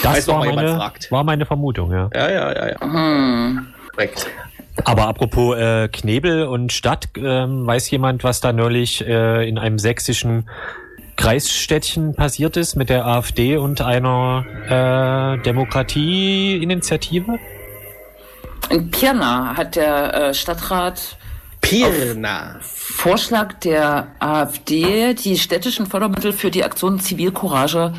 Das noch war meine, fragt. war meine Vermutung, ja. Ja, ja, ja, ja. Hm. Korrekt. Aber apropos äh, Knebel und Stadt, ähm, weiß jemand, was da neulich äh, in einem sächsischen Kreisstädtchen passiert ist mit der AfD und einer äh, Demokratieinitiative? in Pirna hat der äh, Stadtrat Pirna. Vorschlag der AfD, die städtischen Fördermittel für die Aktion Zivilcourage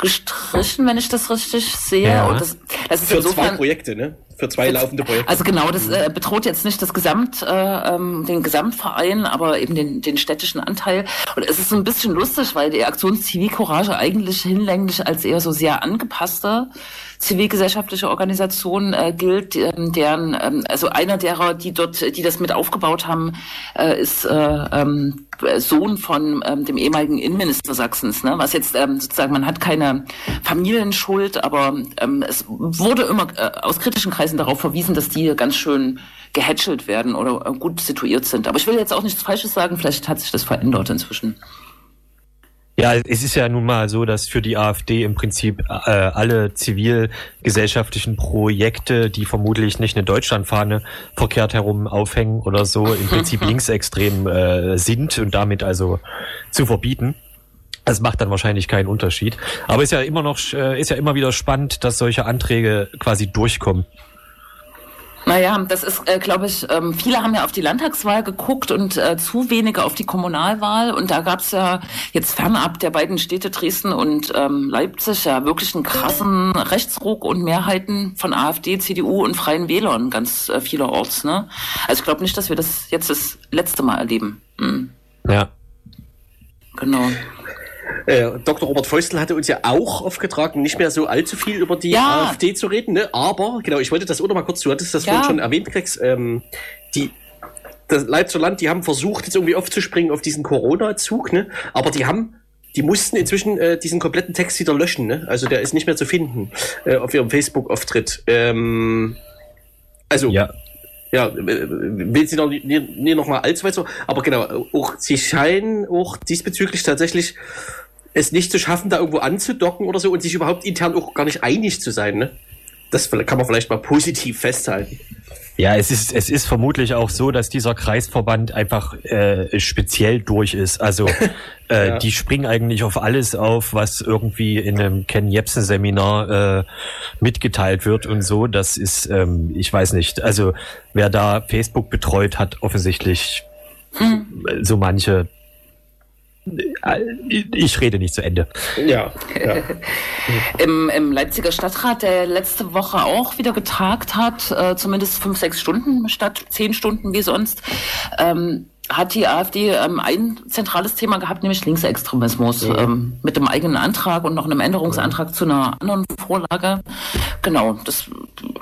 gestrichen, wenn ich das richtig sehe. Ja. Und das, das ist Für zwei insofern Projekte, ne? Für zwei laufende Projekte. Also genau, das äh, bedroht jetzt nicht das Gesamt, äh, ähm, den Gesamtverein, aber eben den, den städtischen Anteil. Und es ist so ein bisschen lustig, weil die Aktion Zivilcourage eigentlich hinlänglich als eher so sehr angepasste zivilgesellschaftliche Organisation äh, gilt, ähm, deren ähm, also einer derer, die dort, die das mit aufgebaut haben, äh, ist äh, ähm, Sohn von ähm, dem ehemaligen Innenminister Sachsens. Ne? Was jetzt ähm, sozusagen, man hat keine Familienschuld, aber ähm, es wurde immer äh, aus kritischen Kreisen darauf verwiesen, dass die ganz schön gehätschelt werden oder äh, gut situiert sind. Aber ich will jetzt auch nichts Falsches sagen, vielleicht hat sich das verändert inzwischen. Ja, es ist ja nun mal so, dass für die AfD im Prinzip äh, alle zivilgesellschaftlichen Projekte, die vermutlich nicht eine Deutschlandfahne verkehrt herum aufhängen oder so, im Prinzip linksextrem äh, sind und damit also zu verbieten. Das macht dann wahrscheinlich keinen Unterschied. Aber ist ja immer noch, äh, ist ja immer wieder spannend, dass solche Anträge quasi durchkommen. Naja, das ist, äh, glaube ich, ähm, viele haben ja auf die Landtagswahl geguckt und äh, zu wenige auf die Kommunalwahl. Und da gab es ja jetzt fernab der beiden Städte Dresden und ähm, Leipzig ja wirklich einen krassen Rechtsruck und Mehrheiten von AfD, CDU und Freien Wählern ganz äh, vielerorts. Ne? Also ich glaube nicht, dass wir das jetzt das letzte Mal erleben. Mhm. Ja. Genau. Äh, Dr. Robert Feustel hatte uns ja auch aufgetragen, nicht mehr so allzu viel über die Ja. AfD zu reden, ne? Aber, genau, ich wollte das auch noch mal kurz, du hattest das Ja. vorhin schon erwähnt, Krex, ähm, die, das Leipziger Land, die haben versucht, jetzt irgendwie aufzuspringen auf diesen Corona-Zug, ne? Aber die haben, die mussten inzwischen äh, diesen kompletten Text wieder löschen, ne? Also der ist nicht mehr zu finden äh, auf ihrem Facebook-Auftritt. Ähm, also, Ja. Ja, äh, will sie noch nie, nie noch mal allzu weit so, aber genau, auch sie scheinen auch diesbezüglich tatsächlich es nicht zu schaffen, da irgendwo anzudocken oder so und sich überhaupt intern auch gar nicht einig zu sein, ne? Das kann man vielleicht mal positiv festhalten. Ja, es ist, es ist vermutlich auch so, dass dieser Kreisverband einfach äh, speziell durch ist. Also äh, Ja. die springen eigentlich auf alles auf, was irgendwie in einem Ken Jebsen Seminar äh, mitgeteilt wird und so. Das ist, ähm, ich weiß nicht. Also wer da Facebook betreut, hat offensichtlich so manche. Äh, Ich rede nicht zu Ende. Ja, ja. Im, Im Leipziger Stadtrat, der letzte Woche auch wieder getagt hat, äh, zumindest fünf, sechs Stunden statt zehn Stunden wie sonst, ähm, hat die AfD ähm, ein zentrales Thema gehabt, nämlich Linksextremismus, ähm, mit dem eigenen Antrag und noch einem Änderungsantrag zu einer anderen Vorlage. Genau, das ist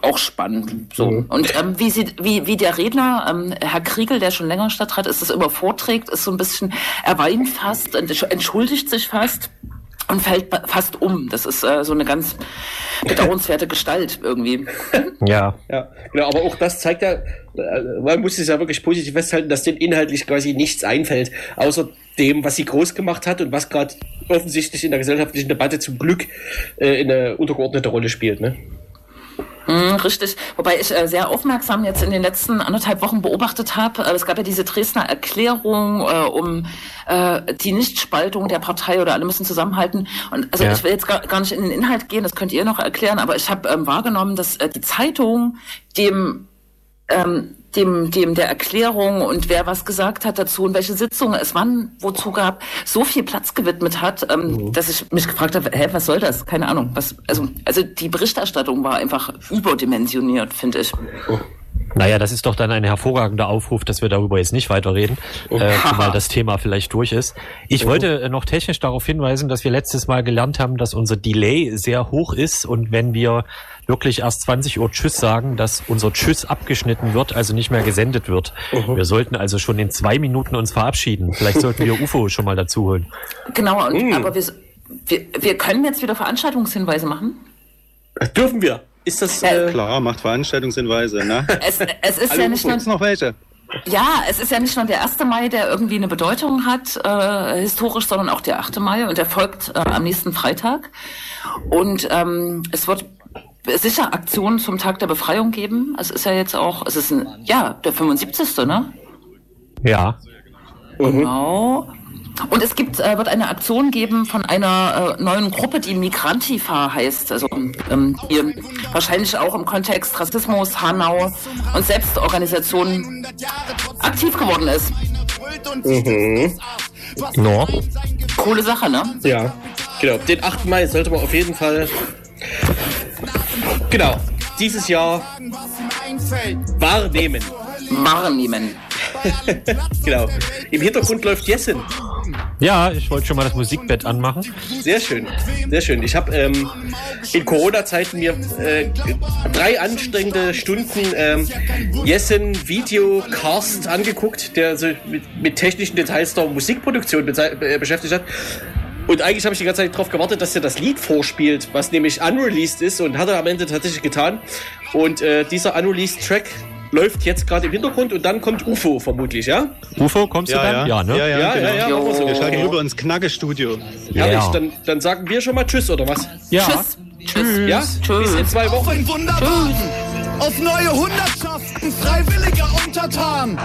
auch spannend. So. Und ähm, wie, sie, wie, wie der Redner, ähm, Herr Kriegel, der schon länger Stadtrat ist, das immer vorträgt, ist so ein bisschen, er weint fast, und entschuldigt sich fast und fällt fast um. Das ist äh, so eine ganz bedauernswerte Gestalt irgendwie. Ja. ja. Genau, aber auch das zeigt ja, äh, man muss es ja wirklich positiv festhalten, dass denen inhaltlich quasi nichts einfällt, außer dem, was sie groß gemacht hat und was gerade offensichtlich in der gesellschaftlichen Debatte zum Glück äh, eine untergeordnete Rolle spielt, ne? Mm, richtig. Wobei ich äh, sehr aufmerksam jetzt in den letzten anderthalb Wochen beobachtet habe. Äh, es gab ja diese Dresdner Erklärung äh, um äh, die Nichtspaltung der Partei oder alle müssen zusammenhalten. Und also Ja. ich will jetzt gar, gar nicht in den Inhalt gehen, das könnt ihr noch erklären, aber ich habe ähm, wahrgenommen, dass äh, die Zeitung dem ähm, dem, dem der Erklärung und wer was gesagt hat dazu und welche Sitzungen es wann wozu gab, so viel Platz gewidmet hat, ähm, dass ich mich gefragt habe, hä, was soll das? Keine Ahnung. Was, also, also die Berichterstattung war einfach überdimensioniert, finde ich. Naja, das ist doch dann ein hervorragender Aufruf, dass wir darüber jetzt nicht weiterreden, äh, zumal das Thema vielleicht durch ist. Ich wollte äh, noch technisch darauf hinweisen, dass wir letztes Mal gelernt haben, dass unser Delay sehr hoch ist und wenn wir wirklich erst 20 Uhr Tschüss sagen, dass unser Tschüss abgeschnitten wird, also nicht mehr gesendet wird. Wir sollten also schon in zwei Minuten uns verabschieden. Vielleicht sollten wir UFO schon mal dazu holen. Genau, und, Mm. aber wir, wir, wir können jetzt wieder Veranstaltungshinweise machen. Dürfen wir? Ist das. Äh, Klar, macht Veranstaltungshinweise, ne? Es, es ist ja nicht nur, noch welche? ja, es ist ja nicht nur der 1. Mai, der irgendwie eine Bedeutung hat, äh, historisch, sondern auch der 8. Mai und der folgt äh, am nächsten Freitag. Und ähm, es wird sicher Aktionen zum Tag der Befreiung geben. Es ist ja jetzt auch, es ist ein, ja, der 75. ne? Ja. Genau. Und es gibt, äh, wird eine Aktion geben von einer äh, neuen Gruppe, die Migrantifa heißt, also ähm, die wahrscheinlich auch im Kontext Rassismus, Hanau und Selbstorganisation aktiv geworden ist. No. Coole Sache, ne? ja, genau. Den 8. Mai sollte man auf jeden Fall. Genau. Dieses Jahr wahrnehmen. Wahrnehmen. Genau. Im Hintergrund läuft Jessen. Ja, ich wollte schon mal das Musikbett anmachen. Sehr schön, sehr schön. Ich habe ähm, in Corona-Zeiten mir äh, drei anstrengende Stunden ähm, Jessen Videocast angeguckt, der sich mit, mit technischen Details der Musikproduktion äh, beschäftigt hat. Und eigentlich habe ich die ganze Zeit darauf gewartet, dass er das Lied vorspielt, was nämlich unreleased ist und hat er am Ende tatsächlich getan. Und äh, dieser unreleased Track läuft jetzt gerade im Hintergrund und dann kommt UFO vermutlich, ja? UFO, kommst du dann? Ja, ne? Ja, ja, Ja, genau. ja, ja, so. Wir schalten rüber ins Knacke-Studio. Herrlich, Ja. dann, dann sagen wir schon mal Tschüss, oder was? Ja. Tschüss. Tschüss. Ja? Tschüss. Bis in zwei Wochen. Ein Wunderbaden auf neue Hundertschaften freiwilliger Untertan.